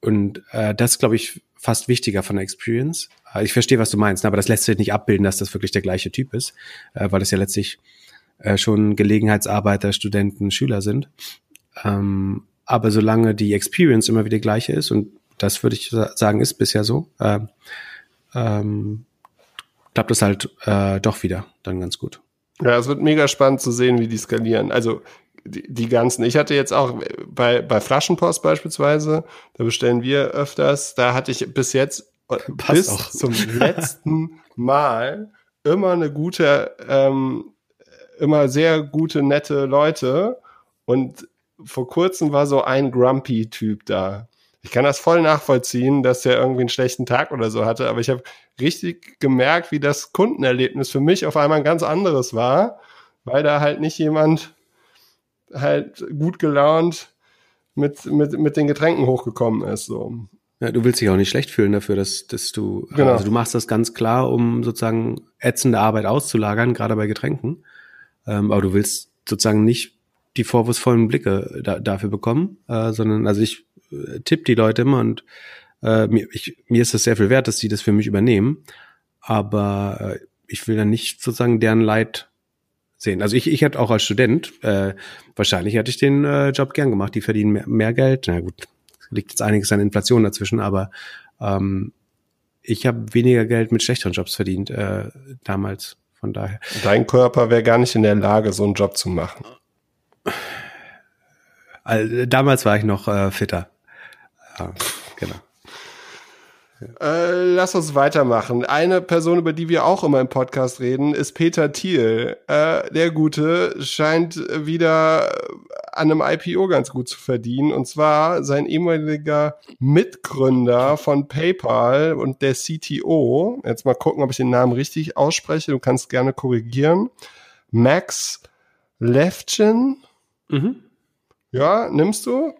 Und äh, das glaube ich, fast wichtiger von der Experience. Äh, ich verstehe, was du meinst, aber das lässt sich nicht abbilden, dass das wirklich der gleiche Typ ist, äh, weil das ja letztlich äh, schon Gelegenheitsarbeiter, Studenten, Schüler sind. Ähm, aber solange die Experience immer wieder gleiche ist, und das würde ich sagen, ist bisher so, äh, ähm, klappt es halt äh, doch wieder dann ganz gut. Ja, es wird mega spannend zu sehen, wie die skalieren. Also die, die ganzen, ich hatte jetzt auch bei, bei Flaschenpost beispielsweise, da bestellen wir öfters, da hatte ich bis jetzt, Passt bis auch. zum letzten Mal immer eine gute, ähm, immer sehr gute, nette Leute. Und vor kurzem war so ein Grumpy-Typ da ich kann das voll nachvollziehen, dass der irgendwie einen schlechten Tag oder so hatte, aber ich habe richtig gemerkt, wie das Kundenerlebnis für mich auf einmal ein ganz anderes war, weil da halt nicht jemand halt gut gelaunt mit, mit, mit den Getränken hochgekommen ist. So. Ja, du willst dich auch nicht schlecht fühlen dafür, dass, dass du, genau. also du machst das ganz klar, um sozusagen ätzende Arbeit auszulagern, gerade bei Getränken. Ähm, aber du willst sozusagen nicht die vorwurfsvollen Blicke da, dafür bekommen, äh, sondern also ich äh, tipp die Leute immer und äh, mir, ich, mir ist das sehr viel wert, dass sie das für mich übernehmen. Aber äh, ich will dann nicht sozusagen deren Leid sehen. Also ich, ich hätte auch als Student, äh, wahrscheinlich hätte ich den äh, Job gern gemacht. Die verdienen mehr, mehr Geld. Na gut, liegt jetzt einiges an Inflation dazwischen, aber ähm, ich habe weniger Geld mit schlechteren Jobs verdient äh, damals. Von daher. Dein Körper wäre gar nicht in der Lage, so einen Job zu machen. Also, damals war ich noch äh, fitter. Ja, genau. Äh, lass uns weitermachen. Eine Person, über die wir auch immer im Podcast reden, ist Peter Thiel. Äh, der Gute scheint wieder an einem IPO ganz gut zu verdienen. Und zwar sein ehemaliger Mitgründer von PayPal und der CTO. Jetzt mal gucken, ob ich den Namen richtig ausspreche. Du kannst gerne korrigieren. Max Levchin. Mhm. Ja, nimmst du?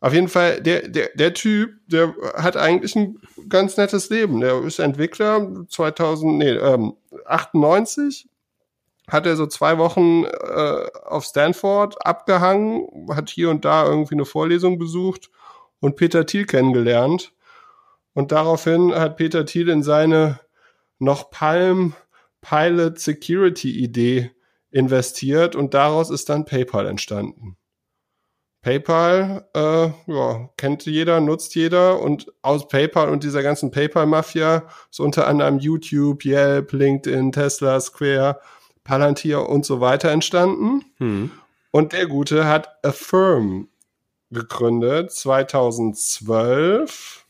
Auf jeden Fall, der, der, der Typ, der hat eigentlich ein ganz nettes Leben. Der ist Entwickler 2000, nee, ähm, 98 hat er so zwei Wochen äh, auf Stanford abgehangen, hat hier und da irgendwie eine Vorlesung besucht und Peter Thiel kennengelernt. Und daraufhin hat Peter Thiel in seine noch Palm Pilot Security Idee investiert und daraus ist dann PayPal entstanden. PayPal, äh, ja, kennt jeder, nutzt jeder und aus PayPal und dieser ganzen PayPal-Mafia ist unter anderem YouTube, Yelp, LinkedIn, Tesla, Square Palantir und so weiter entstanden. Hm. Und der Gute hat Affirm gegründet, 2012.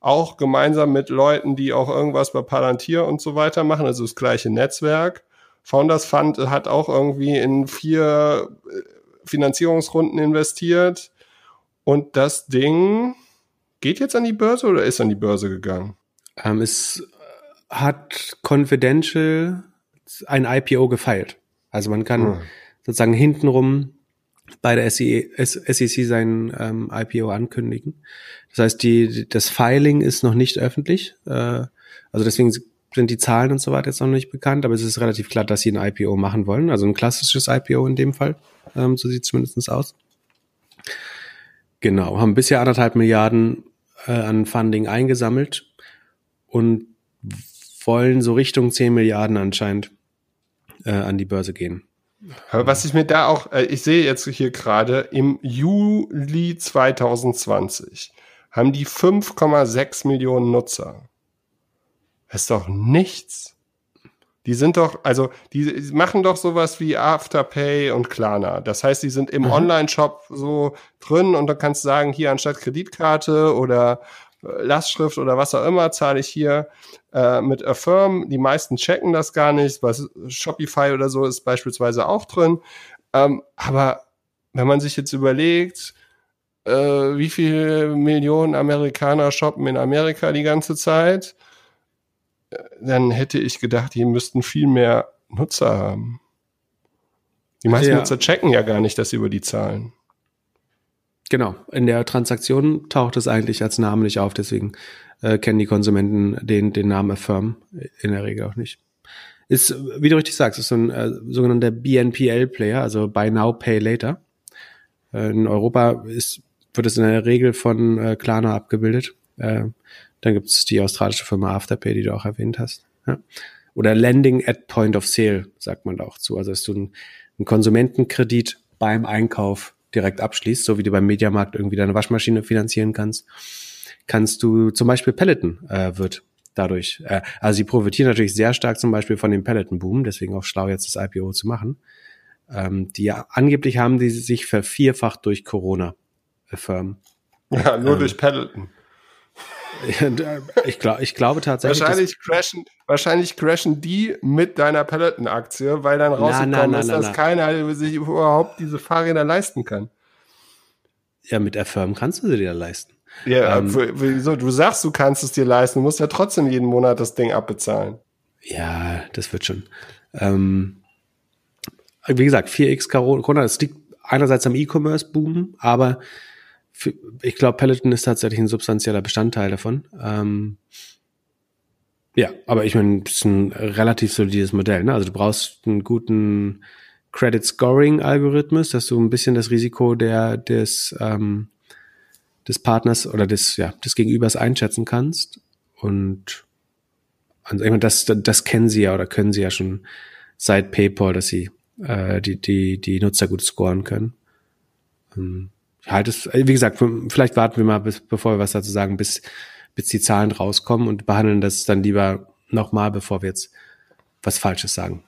Auch gemeinsam mit Leuten, die auch irgendwas bei Palantir und so weiter machen, also das gleiche Netzwerk. Founders Fund hat auch irgendwie in vier äh, Finanzierungsrunden investiert. Und das Ding geht jetzt an die Börse oder ist an die Börse gegangen? Ähm, es hat confidential ein IPO gefeilt. Also man kann mhm. sozusagen hintenrum bei der SEC, SEC sein ähm, IPO ankündigen. Das heißt, die, das Filing ist noch nicht öffentlich. Äh, also deswegen sind die Zahlen und so weiter jetzt noch nicht bekannt, aber es ist relativ klar, dass sie ein IPO machen wollen. Also ein klassisches IPO in dem Fall. Ähm, so sieht es zumindest aus. Genau, haben bisher anderthalb Milliarden äh, an Funding eingesammelt und wollen so Richtung 10 Milliarden anscheinend äh, an die Börse gehen. Aber was ich mir da auch, äh, ich sehe jetzt hier gerade, im Juli 2020 haben die 5,6 Millionen Nutzer. Das ist doch nichts. Die sind doch, also die machen doch sowas wie Afterpay und Klarna. Das heißt, die sind im mhm. Online-Shop so drin und dann kannst du sagen, hier anstatt Kreditkarte oder äh, Lastschrift oder was auch immer zahle ich hier äh, mit Affirm. Die meisten checken das gar nicht. Was Shopify oder so ist beispielsweise auch drin. Ähm, aber wenn man sich jetzt überlegt, äh, wie viele Millionen Amerikaner shoppen in Amerika die ganze Zeit, dann hätte ich gedacht, die müssten viel mehr Nutzer haben. Die meisten ja. Nutzer checken ja gar nicht, dass sie über die zahlen. Genau, in der Transaktion taucht es eigentlich als Name nicht auf, deswegen äh, kennen die Konsumenten den, den Namen Affirm in der Regel auch nicht. Ist, wie du richtig sagst, ist so ein äh, sogenannter BNPL-Player, also Buy Now, Pay Later. Äh, in Europa ist, wird es in der Regel von äh, Klarna abgebildet. Äh, dann gibt es die australische Firma Afterpay, die du auch erwähnt hast. Ja. Oder Lending at Point of Sale, sagt man da auch zu. Also dass du einen, einen Konsumentenkredit beim Einkauf direkt abschließt, so wie du beim Mediamarkt irgendwie deine Waschmaschine finanzieren kannst, kannst du zum Beispiel Peloton äh, wird dadurch, äh, also sie profitieren natürlich sehr stark zum Beispiel von dem Peloton-Boom, deswegen auch schlau jetzt das IPO zu machen. Ähm, die angeblich haben die sich vervierfacht durch Corona äh, Firmen. Ja, nur ähm, durch Peloton. ich, glaub, ich glaube tatsächlich. Wahrscheinlich crashen, wahrscheinlich crashen die mit deiner Peloton-Aktie, weil dann rausgekommen ist, dass keiner sich überhaupt diese Fahrräder leisten kann. Ja, mit der Firm kannst du sie dir leisten. Ja, ähm, wieso? Du sagst, du kannst es dir leisten, du musst ja trotzdem jeden Monat das Ding abbezahlen. Ja, das wird schon. Ähm, wie gesagt, 4x Corona, das liegt einerseits am E-Commerce-Boom, aber für, ich glaube, Peloton ist tatsächlich ein substanzieller Bestandteil davon. Ähm, ja, aber ich meine, es ist ein relativ solides Modell. Ne? Also du brauchst einen guten Credit Scoring Algorithmus, dass du ein bisschen das Risiko der des ähm, des Partners oder des ja des Gegenübers einschätzen kannst und also ich meine, das das kennen sie ja oder können sie ja schon seit PayPal, dass sie äh, die die die Nutzer gut scoren können. Ähm, halt es, äh, wie gesagt, vielleicht warten wir mal, bis, bevor wir was dazu sagen, bis, bis die Zahlen rauskommen und behandeln das dann lieber nochmal, bevor wir jetzt was Falsches sagen.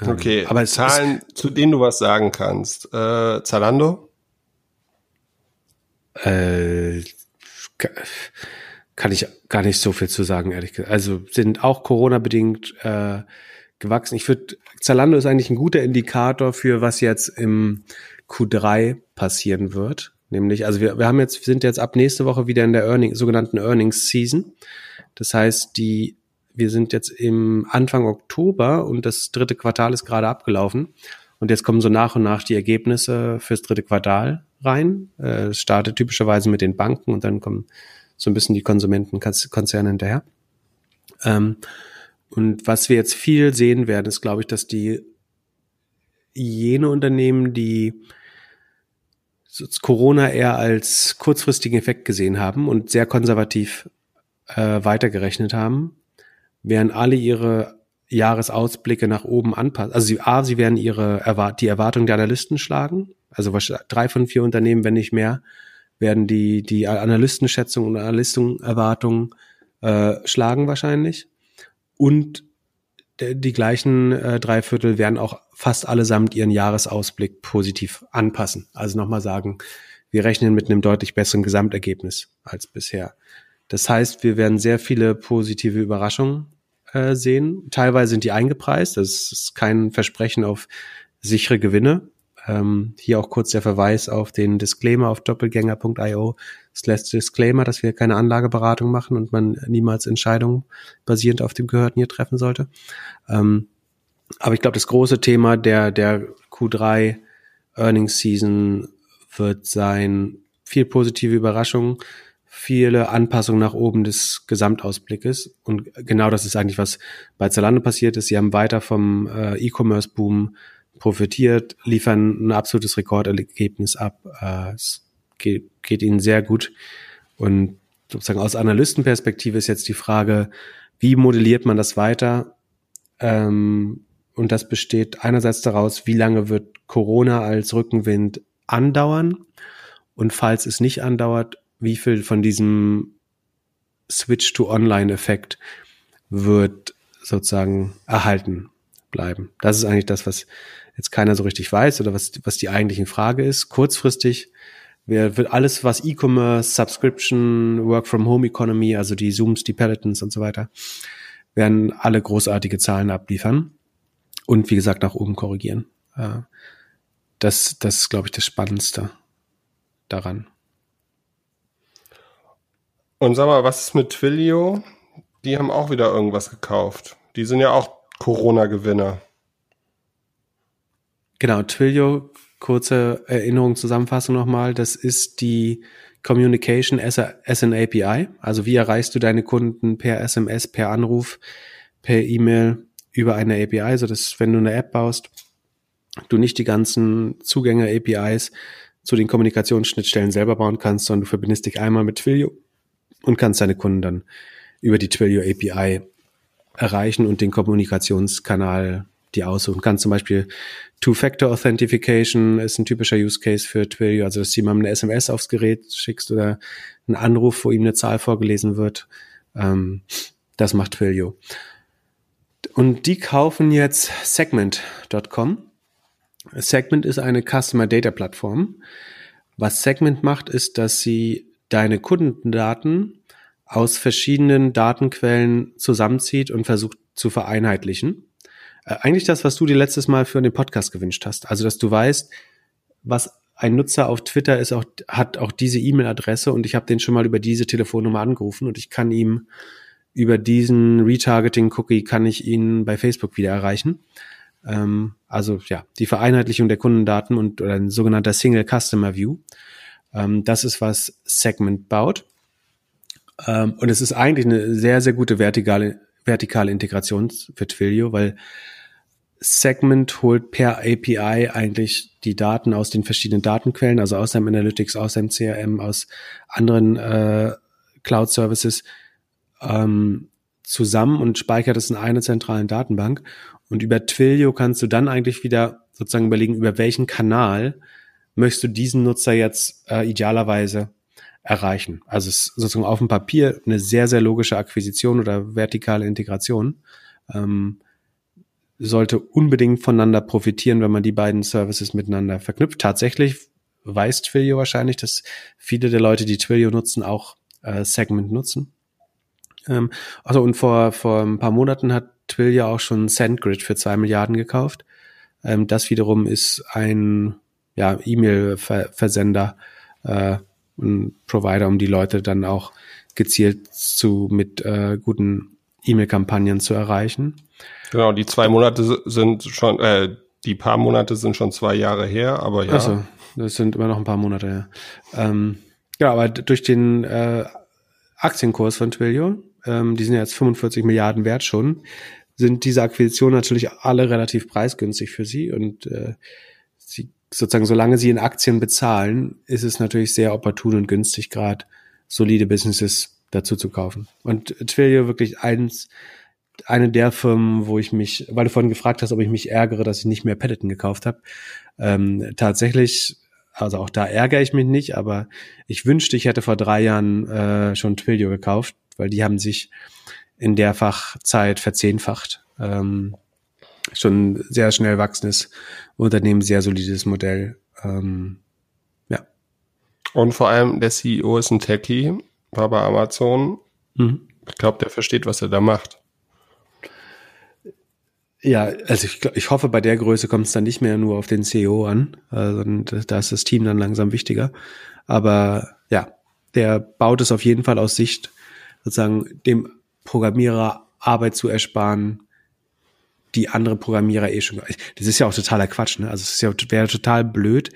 Ähm, okay, aber Zahlen, ist, zu denen du was sagen kannst. Äh, Zalando? Äh, kann ich gar nicht so viel zu sagen, ehrlich gesagt. Also sind auch Corona-bedingt äh, gewachsen. Ich würde, Zalando ist eigentlich ein guter Indikator für was jetzt im Q3 passieren wird. Nämlich, also wir, wir haben jetzt, sind jetzt ab nächste Woche wieder in der Earning, sogenannten Earnings Season. Das heißt, die, wir sind jetzt im Anfang Oktober und das dritte Quartal ist gerade abgelaufen. Und jetzt kommen so nach und nach die Ergebnisse fürs dritte Quartal rein. Äh, es startet typischerweise mit den Banken und dann kommen so ein bisschen die Konsumentenkonzerne hinterher. Ähm, und was wir jetzt viel sehen werden, ist, glaube ich, dass die jene Unternehmen, die Corona eher als kurzfristigen Effekt gesehen haben und sehr konservativ äh, weitergerechnet haben, werden alle ihre Jahresausblicke nach oben anpassen. Also sie, A, sie werden ihre Erwart die Erwartungen der Analysten schlagen. Also drei von vier Unternehmen, wenn nicht mehr, werden die, die Analystenschätzungen und Analystenerwartungen äh, schlagen wahrscheinlich. Und die gleichen äh, drei Viertel werden auch fast allesamt ihren Jahresausblick positiv anpassen. Also nochmal sagen, wir rechnen mit einem deutlich besseren Gesamtergebnis als bisher. Das heißt, wir werden sehr viele positive Überraschungen äh, sehen. Teilweise sind die eingepreist. Das ist kein Versprechen auf sichere Gewinne. Ähm, hier auch kurz der Verweis auf den Disclaimer auf doppelgänger.io slash Disclaimer, dass wir keine Anlageberatung machen und man niemals Entscheidungen basierend auf dem Gehörten hier treffen sollte. Ähm, aber ich glaube, das große Thema der, der Q3 Earnings Season wird sein, viel positive Überraschungen, viele Anpassungen nach oben des Gesamtausblickes. Und genau das ist eigentlich, was bei Zalando passiert ist. Sie haben weiter vom äh, E-Commerce-Boom profitiert, liefern ein absolutes Rekordergebnis ab. Äh, es geht, geht ihnen sehr gut. Und sozusagen aus Analystenperspektive ist jetzt die Frage, wie modelliert man das weiter? Ähm, und das besteht einerseits daraus, wie lange wird Corona als Rückenwind andauern? Und falls es nicht andauert, wie viel von diesem Switch to Online-Effekt wird sozusagen erhalten bleiben? Das ist eigentlich das, was jetzt keiner so richtig weiß oder was, was die eigentliche Frage ist. Kurzfristig wird alles, was E-Commerce, Subscription, Work from Home Economy, also die Zooms, die Pelotons und so weiter, werden alle großartige Zahlen abliefern und wie gesagt nach oben korrigieren. Das, das ist, glaube ich, das Spannendste daran. Und sag mal, was ist mit Twilio? Die haben auch wieder irgendwas gekauft. Die sind ja auch Corona-Gewinner. Genau, Twilio, kurze Erinnerung, Zusammenfassung nochmal, das ist die Communication as, a, as an API. Also wie erreichst du deine Kunden per SMS, per Anruf, per E-Mail über eine API, so dass wenn du eine App baust, du nicht die ganzen Zugänge APIs zu den Kommunikationsschnittstellen selber bauen kannst, sondern du verbindest dich einmal mit Twilio und kannst deine Kunden dann über die Twilio API erreichen und den Kommunikationskanal die aussuchen kannst. Zum Beispiel Two-Factor Authentification ist ein typischer Use Case für Twilio, also dass du jemandem eine SMS aufs Gerät schickst oder einen Anruf, wo ihm eine Zahl vorgelesen wird. Ähm, das macht Twilio. Und die kaufen jetzt Segment.com. Segment ist eine Customer Data Plattform. Was Segment macht, ist, dass sie deine Kundendaten aus verschiedenen Datenquellen zusammenzieht und versucht zu vereinheitlichen. Äh, eigentlich das, was du dir letztes Mal für den Podcast gewünscht hast. Also, dass du weißt, was ein Nutzer auf Twitter ist auch, hat auch diese E-Mail-Adresse und ich habe den schon mal über diese Telefonnummer angerufen und ich kann ihm über diesen Retargeting-Cookie kann ich ihn bei Facebook wieder erreichen. Ähm, also ja, die Vereinheitlichung der Kundendaten und oder ein sogenannter Single Customer View. Ähm, das ist, was Segment baut. Ähm, und es ist eigentlich eine sehr, sehr gute vertikale, vertikale Integration für Twilio, weil Segment holt per API eigentlich die Daten aus den verschiedenen Datenquellen, also aus seinem Analytics, aus seinem CRM, aus anderen äh, Cloud Services ähm, zusammen und speichert es in einer zentralen Datenbank. Und über Twilio kannst du dann eigentlich wieder sozusagen überlegen, über welchen Kanal möchtest du diesen Nutzer jetzt äh, idealerweise erreichen. Also es ist sozusagen auf dem Papier eine sehr, sehr logische Akquisition oder vertikale Integration. Ähm, sollte unbedingt voneinander profitieren, wenn man die beiden Services miteinander verknüpft. Tatsächlich weiß Twilio wahrscheinlich, dass viele der Leute, die Twilio nutzen, auch äh, Segment nutzen. Ähm, also und vor, vor ein paar Monaten hat Twilio auch schon SendGrid für zwei Milliarden gekauft. Ähm, das wiederum ist ein ja, E-Mail-Versender, äh, ein Provider, um die Leute dann auch gezielt zu mit äh, guten E-Mail-Kampagnen zu erreichen. Genau, die zwei Monate sind schon, äh, die paar Monate sind schon zwei Jahre her, aber ja. Also, das sind immer noch ein paar Monate her. Ähm, ja, aber durch den äh, Aktienkurs von Twilio, ähm, die sind ja jetzt 45 Milliarden wert schon, sind diese Akquisitionen natürlich alle relativ preisgünstig für sie und äh, sie sozusagen, solange sie in Aktien bezahlen, ist es natürlich sehr opportun und günstig, gerade solide Businesses dazu zu kaufen. Und Twilio wirklich eins, eine der Firmen, wo ich mich, weil du vorhin gefragt hast, ob ich mich ärgere, dass ich nicht mehr Peloton gekauft habe. Ähm, tatsächlich, also auch da ärgere ich mich nicht, aber ich wünschte, ich hätte vor drei Jahren äh, schon Twilio gekauft, weil die haben sich in der Fachzeit verzehnfacht. Ähm, schon sehr schnell wachsendes Unternehmen, sehr solides Modell. Ähm, ja. Und vor allem der CEO ist ein Techie, war bei Amazon. Mhm. Ich glaube, der versteht, was er da macht. Ja, also ich, ich hoffe, bei der Größe kommt es dann nicht mehr nur auf den CEO an, also da ist das Team dann langsam wichtiger. Aber ja, der baut es auf jeden Fall aus Sicht, sozusagen dem Programmierer Arbeit zu ersparen, die andere Programmierer eh schon. Das ist ja auch totaler Quatsch, ne? Also es ja, wäre total blöd,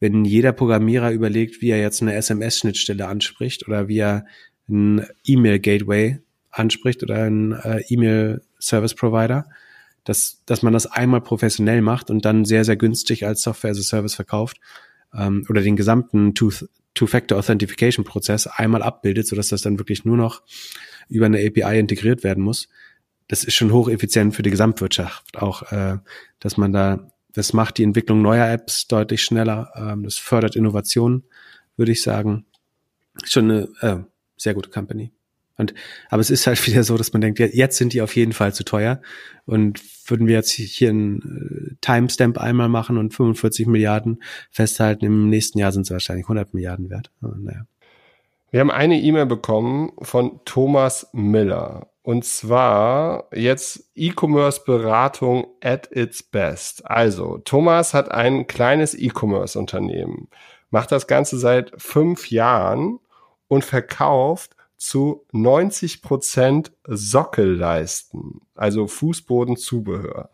wenn jeder Programmierer überlegt, wie er jetzt eine SMS-Schnittstelle anspricht oder wie er ein E-Mail-Gateway anspricht oder ein äh, E-Mail-Service-Provider dass, dass man das einmal professionell macht und dann sehr, sehr günstig als Software as a Service verkauft ähm, oder den gesamten Two-Factor-Authentification-Prozess einmal abbildet, sodass das dann wirklich nur noch über eine API integriert werden muss. Das ist schon hocheffizient für die Gesamtwirtschaft auch, äh, dass man da, das macht die Entwicklung neuer Apps deutlich schneller, ähm, das fördert Innovation, würde ich sagen. Schon eine äh, sehr gute Company. Und, aber es ist halt wieder so, dass man denkt, jetzt sind die auf jeden Fall zu teuer. Und würden wir jetzt hier einen äh, Timestamp einmal machen und 45 Milliarden festhalten, im nächsten Jahr sind es wahrscheinlich 100 Milliarden wert. Naja. Wir haben eine E-Mail bekommen von Thomas Miller. Und zwar jetzt E-Commerce-Beratung at its best. Also, Thomas hat ein kleines E-Commerce-Unternehmen, macht das Ganze seit fünf Jahren und verkauft zu 90 Prozent Sockelleisten, also Fußbodenzubehör.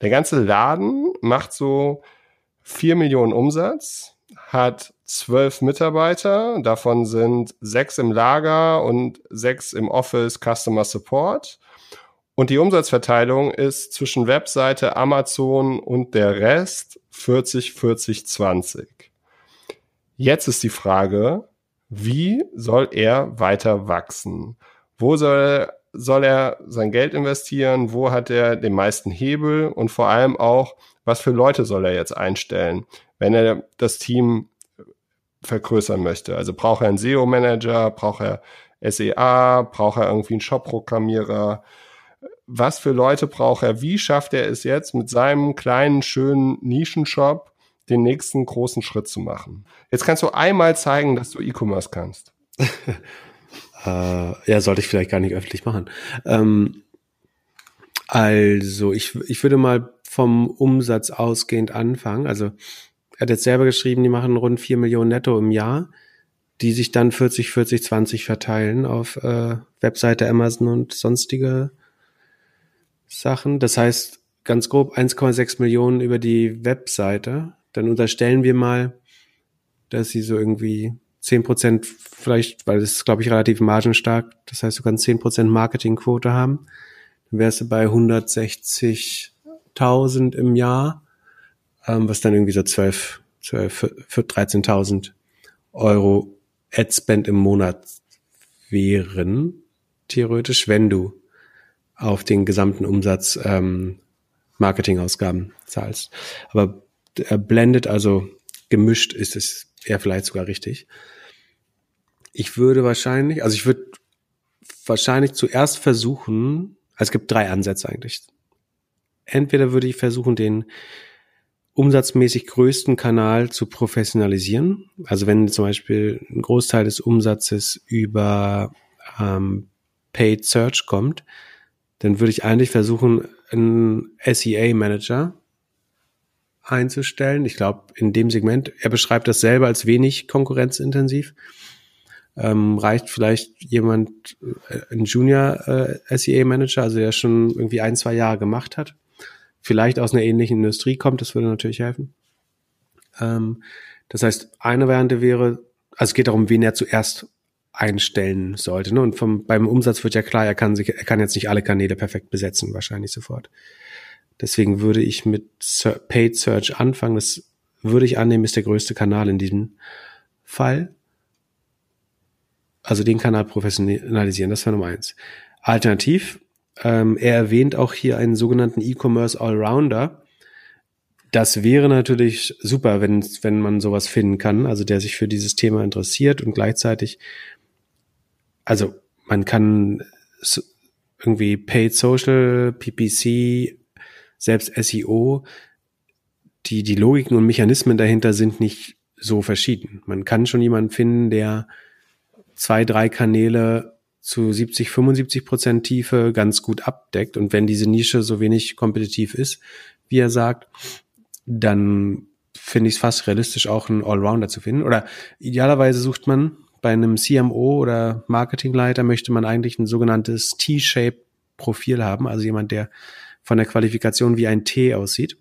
Der ganze Laden macht so vier Millionen Umsatz, hat zwölf Mitarbeiter, davon sind sechs im Lager und sechs im Office Customer Support. Und die Umsatzverteilung ist zwischen Webseite, Amazon und der Rest 40, 40, 20. Jetzt ist die Frage, wie soll er weiter wachsen? Wo soll, soll er sein Geld investieren? Wo hat er den meisten Hebel? Und vor allem auch, was für Leute soll er jetzt einstellen, wenn er das Team vergrößern möchte? Also braucht er einen SEO-Manager? Braucht er SEA? Braucht er irgendwie einen Shop-Programmierer? Was für Leute braucht er? Wie schafft er es jetzt mit seinem kleinen, schönen Nischenshop den nächsten großen Schritt zu machen. Jetzt kannst du einmal zeigen, dass du E-Commerce kannst. äh, ja, sollte ich vielleicht gar nicht öffentlich machen. Ähm, also, ich, ich würde mal vom Umsatz ausgehend anfangen. Also, er hat jetzt selber geschrieben, die machen rund vier Millionen netto im Jahr, die sich dann 40, 40, 20 verteilen auf äh, Webseite, Amazon und sonstige Sachen. Das heißt, ganz grob 1,6 Millionen über die Webseite dann unterstellen wir mal, dass sie so irgendwie zehn Prozent vielleicht, weil das ist, glaube ich, relativ margenstark, das heißt, du kannst zehn Prozent Marketingquote haben, dann wärst du bei 160.000 im Jahr, ähm, was dann irgendwie so 12, 12 für, für 13.000 Euro Ad-Spend im Monat wären, theoretisch, wenn du auf den gesamten Umsatz ähm, Marketingausgaben zahlst. Aber blendet, also gemischt ist es eher vielleicht sogar richtig. Ich würde wahrscheinlich, also ich würde wahrscheinlich zuerst versuchen, also es gibt drei Ansätze eigentlich. Entweder würde ich versuchen, den umsatzmäßig größten Kanal zu professionalisieren. Also wenn zum Beispiel ein Großteil des Umsatzes über ähm, Paid Search kommt, dann würde ich eigentlich versuchen, einen SEA-Manager einzustellen. Ich glaube, in dem Segment, er beschreibt das selber als wenig konkurrenzintensiv. Ähm, reicht vielleicht jemand, äh, ein Junior äh, SEA Manager, also der schon irgendwie ein, zwei Jahre gemacht hat, vielleicht aus einer ähnlichen Industrie kommt, das würde natürlich helfen. Ähm, das heißt, eine Variante wäre, also es geht darum, wen er zuerst einstellen sollte. Ne? Und vom, beim Umsatz wird ja klar, er kann sich, er kann jetzt nicht alle Kanäle perfekt besetzen, wahrscheinlich sofort. Deswegen würde ich mit Paid Search anfangen. Das würde ich annehmen, ist der größte Kanal in diesem Fall. Also den Kanal professionalisieren, das wäre Nummer eins. Alternativ, ähm, er erwähnt auch hier einen sogenannten E-Commerce Allrounder. Das wäre natürlich super, wenn, wenn man sowas finden kann, also der sich für dieses Thema interessiert und gleichzeitig, also man kann irgendwie Paid Social, PPC, selbst SEO, die, die Logiken und Mechanismen dahinter sind nicht so verschieden. Man kann schon jemanden finden, der zwei, drei Kanäle zu 70, 75 Prozent Tiefe ganz gut abdeckt. Und wenn diese Nische so wenig kompetitiv ist, wie er sagt, dann finde ich es fast realistisch, auch einen Allrounder zu finden. Oder idealerweise sucht man bei einem CMO oder Marketingleiter möchte man eigentlich ein sogenanntes T-Shape-Profil haben, also jemand, der von der Qualifikation wie ein T aussieht.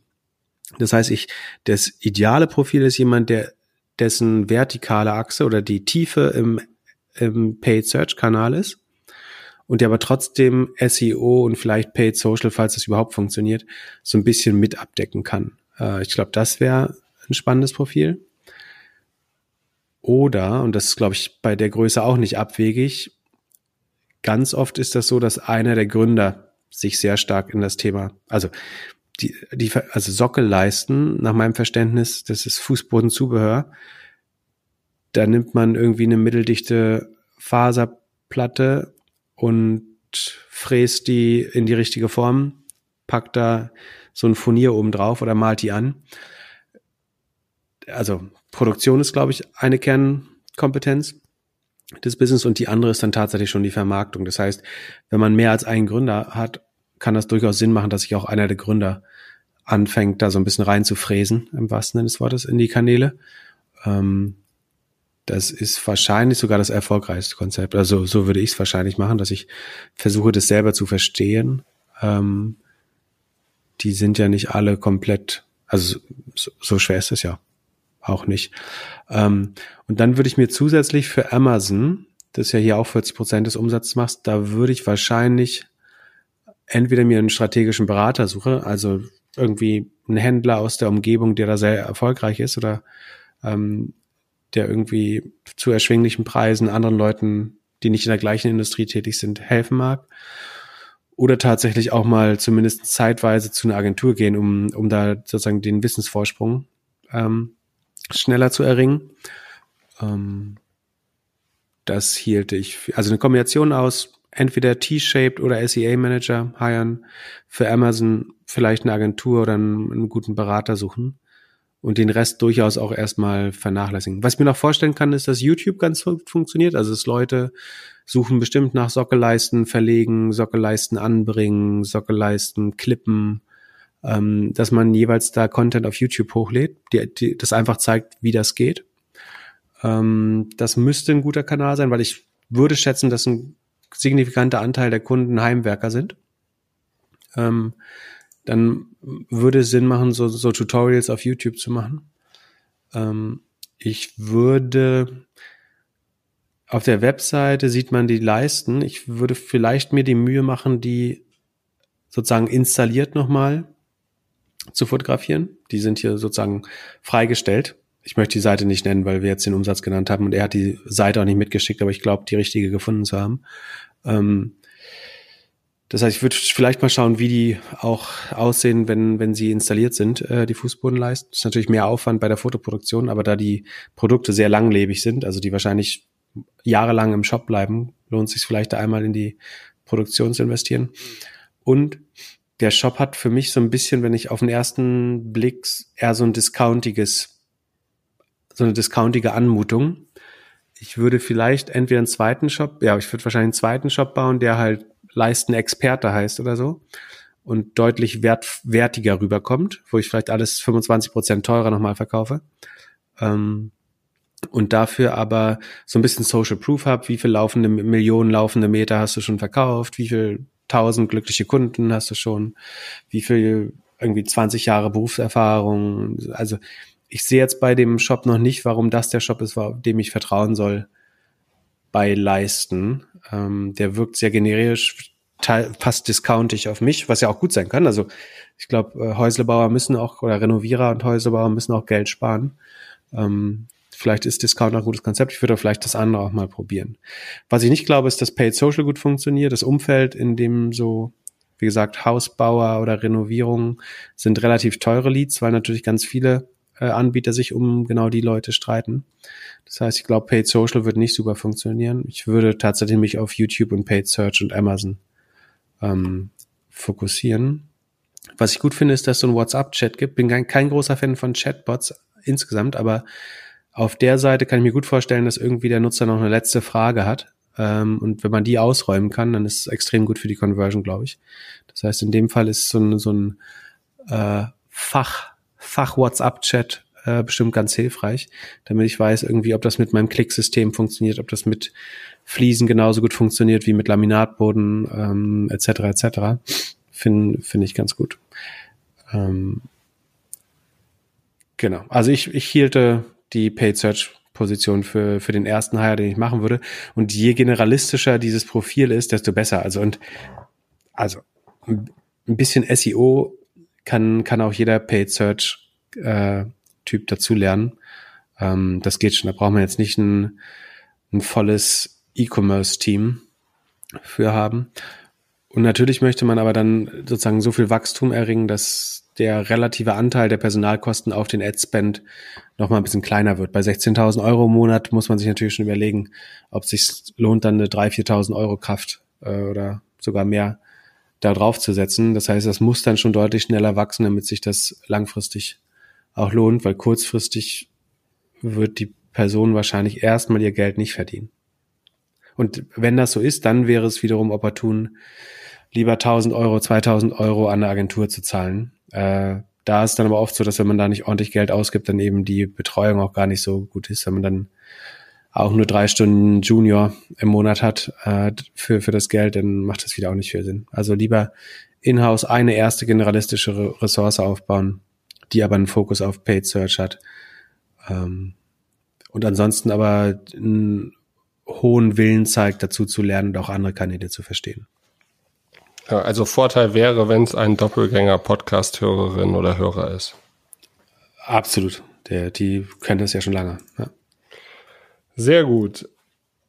Das heißt, ich, das ideale Profil ist jemand, der dessen vertikale Achse oder die Tiefe im, im Paid Search Kanal ist und der aber trotzdem SEO und vielleicht Paid Social, falls das überhaupt funktioniert, so ein bisschen mit abdecken kann. Äh, ich glaube, das wäre ein spannendes Profil. Oder, und das ist, glaube ich, bei der Größe auch nicht abwegig, ganz oft ist das so, dass einer der Gründer sich sehr stark in das Thema, also die, die also Sockelleisten, nach meinem Verständnis, das ist Fußbodenzubehör. Da nimmt man irgendwie eine mitteldichte Faserplatte und fräst die in die richtige Form, packt da so ein Furnier oben drauf oder malt die an. Also Produktion ist, glaube ich, eine Kernkompetenz des Business und die andere ist dann tatsächlich schon die Vermarktung. Das heißt, wenn man mehr als einen Gründer hat, kann das durchaus Sinn machen, dass sich auch einer der Gründer anfängt, da so ein bisschen reinzufräsen, im wahrsten Sinne des Wortes, in die Kanäle. Ähm, das ist wahrscheinlich sogar das erfolgreichste Konzept. Also so würde ich es wahrscheinlich machen, dass ich versuche, das selber zu verstehen. Ähm, die sind ja nicht alle komplett, also so, so schwer ist es ja auch nicht. Ähm, und dann würde ich mir zusätzlich für Amazon, das ja hier auch 40 Prozent des Umsatzes macht, da würde ich wahrscheinlich entweder mir einen strategischen Berater suche, also irgendwie einen Händler aus der Umgebung, der da sehr erfolgreich ist oder ähm, der irgendwie zu erschwinglichen Preisen anderen Leuten, die nicht in der gleichen Industrie tätig sind, helfen mag. Oder tatsächlich auch mal zumindest zeitweise zu einer Agentur gehen, um, um da sozusagen den Wissensvorsprung ähm, schneller zu erringen. Ähm, das hielte ich, für, also eine Kombination aus entweder T-shaped oder SEA Manager hiren, für Amazon vielleicht eine Agentur oder einen, einen, guten Berater suchen und den Rest durchaus auch erstmal vernachlässigen. Was ich mir noch vorstellen kann, ist, dass YouTube ganz gut funktioniert. Also dass Leute suchen bestimmt nach Sockelleisten verlegen, Sockelleisten anbringen, Sockelleisten klippen, ähm, dass man jeweils da Content auf YouTube hochlädt, die, die, das einfach zeigt, wie das geht. Ähm, das müsste ein guter Kanal sein, weil ich würde schätzen, dass ein signifikanter Anteil der Kunden Heimwerker sind. Ähm, dann würde es Sinn machen, so, so Tutorials auf YouTube zu machen. Ähm, ich würde auf der Webseite sieht man die Leisten. Ich würde vielleicht mir die Mühe machen, die sozusagen installiert nochmal zu fotografieren. Die sind hier sozusagen freigestellt. Ich möchte die Seite nicht nennen, weil wir jetzt den Umsatz genannt haben und er hat die Seite auch nicht mitgeschickt, aber ich glaube, die richtige gefunden zu haben. Ähm, das heißt, ich würde vielleicht mal schauen, wie die auch aussehen, wenn, wenn sie installiert sind, äh, die Fußbodenleisten. Das ist natürlich mehr Aufwand bei der Fotoproduktion, aber da die Produkte sehr langlebig sind, also die wahrscheinlich jahrelang im Shop bleiben, lohnt es sich vielleicht da einmal in die Produktion zu investieren. Und der Shop hat für mich so ein bisschen, wenn ich auf den ersten Blick eher so ein discountiges, so eine discountige Anmutung. Ich würde vielleicht entweder einen zweiten Shop, ja, ich würde wahrscheinlich einen zweiten Shop bauen, der halt Leisten Experte heißt oder so. und deutlich wert, wertiger rüberkommt, wo ich vielleicht alles 25 Prozent teurer nochmal verkaufe. Ähm, und dafür aber so ein bisschen Social Proof habe, wie viel laufende Millionen laufende Meter hast du schon verkauft, wie viel tausend glückliche Kunden hast du schon, wie viel irgendwie 20 Jahre Berufserfahrung. Also ich sehe jetzt bei dem Shop noch nicht, warum das der Shop ist, dem ich vertrauen soll bei Leisten. Ähm, der wirkt sehr generisch, fast discountig auf mich, was ja auch gut sein kann. Also ich glaube, äh, Häuslebauer müssen auch, oder Renovierer und Häuslebauer müssen auch Geld sparen. Ähm, vielleicht ist Discount ein gutes Konzept. Ich würde vielleicht das andere auch mal probieren. Was ich nicht glaube, ist, dass Paid Social gut funktioniert. Das Umfeld, in dem so, wie gesagt, Hausbauer oder Renovierungen sind relativ teure Leads, weil natürlich ganz viele äh, Anbieter sich um genau die Leute streiten. Das heißt, ich glaube, Paid Social wird nicht super funktionieren. Ich würde tatsächlich mich auf YouTube und Paid Search und Amazon ähm, fokussieren. Was ich gut finde, ist, dass es so ein WhatsApp-Chat gibt. Bin kein, kein großer Fan von Chatbots insgesamt, aber auf der Seite kann ich mir gut vorstellen, dass irgendwie der Nutzer noch eine letzte Frage hat. Ähm, und wenn man die ausräumen kann, dann ist es extrem gut für die Conversion, glaube ich. Das heißt, in dem Fall ist so ein, so ein äh, Fach, Fach-WhatsApp-Chat äh, bestimmt ganz hilfreich, damit ich weiß irgendwie, ob das mit meinem Klicksystem funktioniert, ob das mit Fliesen genauso gut funktioniert wie mit Laminatboden ähm, etc. etc. Finde finde ich ganz gut. Ähm, genau. Also ich, ich hielte die Paid Search Position für, für den ersten Hire, den ich machen würde. Und je generalistischer dieses Profil ist, desto besser. Also und also ein bisschen SEO kann, kann auch jeder Paid Search äh, Typ dazu lernen. Ähm, das geht schon. Da braucht man jetzt nicht ein, ein volles E-Commerce-Team für haben. Und natürlich möchte man aber dann sozusagen so viel Wachstum erringen, dass der relative Anteil der Personalkosten auf den Ad-Spend noch mal ein bisschen kleiner wird. Bei 16.000 Euro im Monat muss man sich natürlich schon überlegen, ob es sich lohnt, dann eine 3.000, 4.000 Euro Kraft äh, oder sogar mehr da drauf zu setzen. Das heißt, das muss dann schon deutlich schneller wachsen, damit sich das langfristig auch lohnt, weil kurzfristig wird die Person wahrscheinlich erstmal ihr Geld nicht verdienen. Und wenn das so ist, dann wäre es wiederum opportun, lieber 1000 Euro, 2000 Euro an eine Agentur zu zahlen. Äh, da ist dann aber oft so, dass wenn man da nicht ordentlich Geld ausgibt, dann eben die Betreuung auch gar nicht so gut ist, wenn man dann auch nur drei Stunden Junior im Monat hat äh, für, für das Geld, dann macht das wieder auch nicht viel Sinn. Also lieber in-house eine erste generalistische Ressource aufbauen, die aber einen Fokus auf Paid Search hat. Ähm, und ansonsten aber einen hohen Willen zeigt, dazu zu lernen und auch andere Kanäle zu verstehen. Ja, also Vorteil wäre, wenn es ein Doppelgänger-Podcast-Hörerin oder Hörer ist. Absolut. Der, die können das ja schon lange. Ja. Sehr gut.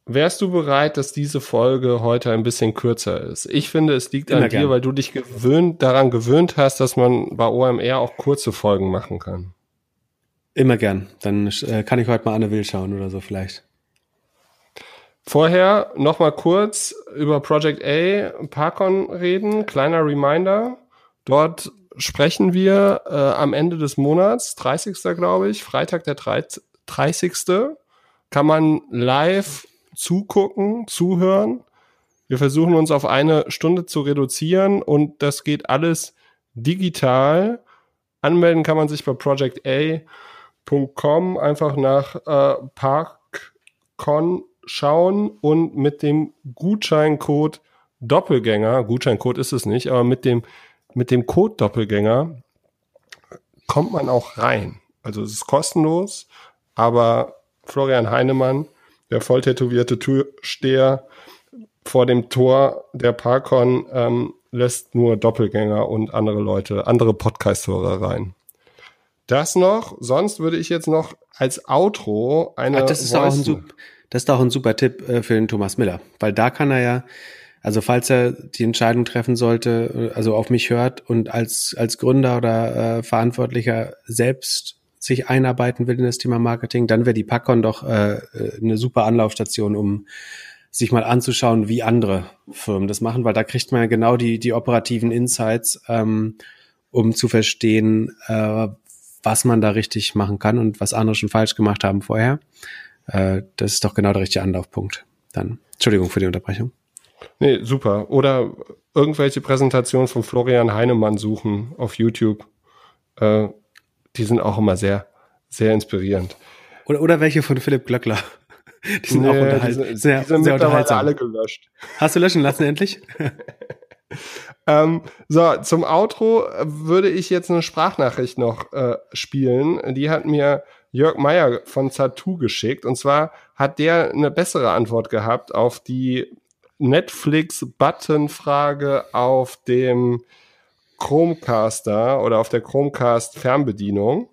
Wärst du bereit, dass diese Folge heute ein bisschen kürzer ist? Ich finde, es liegt Immer an dir, weil du dich gewöhnt, daran gewöhnt hast, dass man bei OMR auch kurze Folgen machen kann. Immer gern. Dann äh, kann ich heute mal Anne Will schauen oder so vielleicht. Vorher noch mal kurz über Project A Parkon reden. Kleiner Reminder. Dort sprechen wir äh, am Ende des Monats, 30. glaube ich, Freitag der 30. Kann man live zugucken, zuhören. Wir versuchen uns auf eine Stunde zu reduzieren und das geht alles digital. Anmelden kann man sich bei projecta.com einfach nach äh, ParkCon schauen und mit dem Gutscheincode Doppelgänger, Gutscheincode ist es nicht, aber mit dem, mit dem Code Doppelgänger kommt man auch rein. Also es ist kostenlos, aber Florian Heinemann der voll tätowierte Türsteher vor dem Tor der Parkon ähm, lässt nur Doppelgänger und andere Leute, andere Podcast-Hörer rein. Das noch, sonst würde ich jetzt noch als Outro eine. Ach, das, ist auch ein, super, das ist auch ein super Tipp äh, für den Thomas Miller, weil da kann er ja, also falls er die Entscheidung treffen sollte, äh, also auf mich hört und als, als Gründer oder äh, Verantwortlicher selbst sich einarbeiten will in das Thema Marketing, dann wäre die Packon doch äh, äh, eine super Anlaufstation, um sich mal anzuschauen, wie andere Firmen das machen, weil da kriegt man ja genau die, die operativen Insights, ähm, um zu verstehen, äh, was man da richtig machen kann und was andere schon falsch gemacht haben vorher. Äh, das ist doch genau der richtige Anlaufpunkt. Dann, Entschuldigung für die Unterbrechung. Nee, super. Oder irgendwelche Präsentationen von Florian Heinemann suchen auf YouTube. Äh, die sind auch immer sehr, sehr inspirierend. Oder, oder welche von Philipp Glöckler. Die sind nee, auch unterhaltsam. Die sind, die sind sehr unterhaltsam. alle gelöscht. Hast du löschen lassen endlich? ähm, so, zum Outro würde ich jetzt eine Sprachnachricht noch äh, spielen. Die hat mir Jörg Meyer von Zatu geschickt. Und zwar hat der eine bessere Antwort gehabt auf die Netflix-Button-Frage auf dem Chromecaster oder auf der Chromecast-Fernbedienung.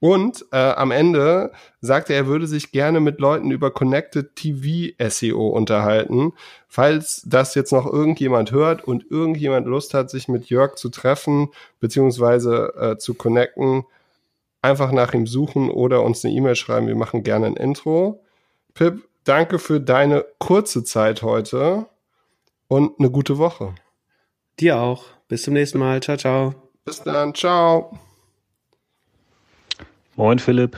Und äh, am Ende sagte er, er würde sich gerne mit Leuten über Connected TV SEO unterhalten. Falls das jetzt noch irgendjemand hört und irgendjemand Lust hat, sich mit Jörg zu treffen, beziehungsweise äh, zu connecten, einfach nach ihm suchen oder uns eine E-Mail schreiben. Wir machen gerne ein Intro. Pip, danke für deine kurze Zeit heute und eine gute Woche. Dir auch. Bis zum nächsten Mal. Ciao, ciao. Bis dann. Ciao. Moin Philipp.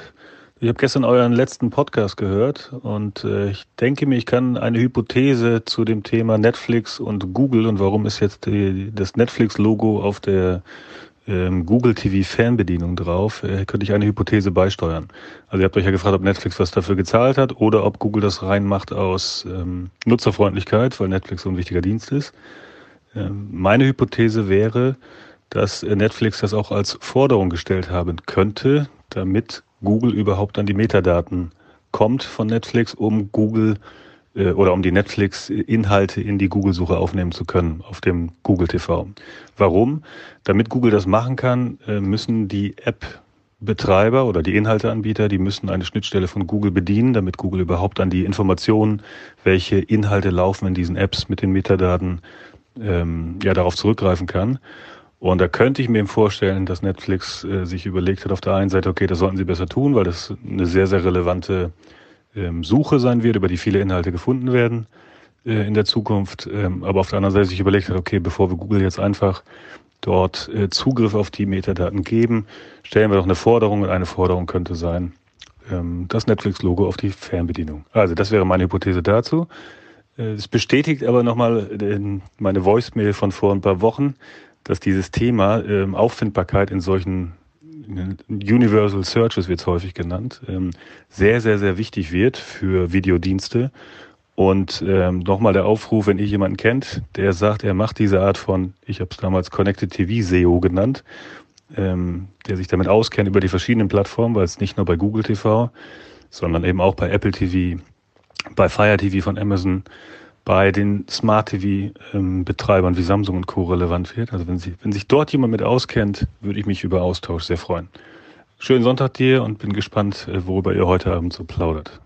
Ich habe gestern euren letzten Podcast gehört und äh, ich denke mir, ich kann eine Hypothese zu dem Thema Netflix und Google und warum ist jetzt die, das Netflix-Logo auf der ähm, Google TV Fernbedienung drauf, äh, könnte ich eine Hypothese beisteuern. Also ihr habt euch ja gefragt, ob Netflix was dafür gezahlt hat oder ob Google das reinmacht aus ähm, Nutzerfreundlichkeit, weil Netflix so ein wichtiger Dienst ist. Ähm, meine Hypothese wäre, dass Netflix das auch als Forderung gestellt haben könnte, damit Google überhaupt an die Metadaten kommt von Netflix, um Google äh, oder um die Netflix-Inhalte in die Google-Suche aufnehmen zu können auf dem Google TV. Warum? Damit Google das machen kann, äh, müssen die App-Betreiber oder die Inhalteanbieter, die müssen eine Schnittstelle von Google bedienen, damit Google überhaupt an die Informationen, welche Inhalte laufen in diesen Apps mit den Metadaten, ähm, ja, darauf zurückgreifen kann. Und da könnte ich mir vorstellen, dass Netflix äh, sich überlegt hat, auf der einen Seite, okay, das sollten sie besser tun, weil das eine sehr, sehr relevante ähm, Suche sein wird, über die viele Inhalte gefunden werden äh, in der Zukunft. Ähm, aber auf der anderen Seite sich überlegt hat, okay, bevor wir Google jetzt einfach dort äh, Zugriff auf die Metadaten geben, stellen wir doch eine Forderung und eine Forderung könnte sein, ähm, das Netflix-Logo auf die Fernbedienung. Also das wäre meine Hypothese dazu. Äh, es bestätigt aber nochmal meine Voicemail von vor ein paar Wochen, dass dieses Thema Auffindbarkeit in solchen Universal Searches wird es häufig genannt, ähm, sehr, sehr, sehr wichtig wird für Videodienste. Und ähm, nochmal der Aufruf, wenn ihr jemanden kennt, der sagt, er macht diese Art von, ich habe es damals Connected TV SEO genannt, ähm, der sich damit auskennt über die verschiedenen Plattformen, weil es nicht nur bei Google TV, sondern eben auch bei Apple TV, bei Fire TV von Amazon, bei den Smart TV-Betreibern wie Samsung und Co. relevant wird. Also wenn, Sie, wenn sich dort jemand mit auskennt, würde ich mich über Austausch sehr freuen. Schönen Sonntag dir und bin gespannt, äh, worüber ihr heute Abend so plaudert.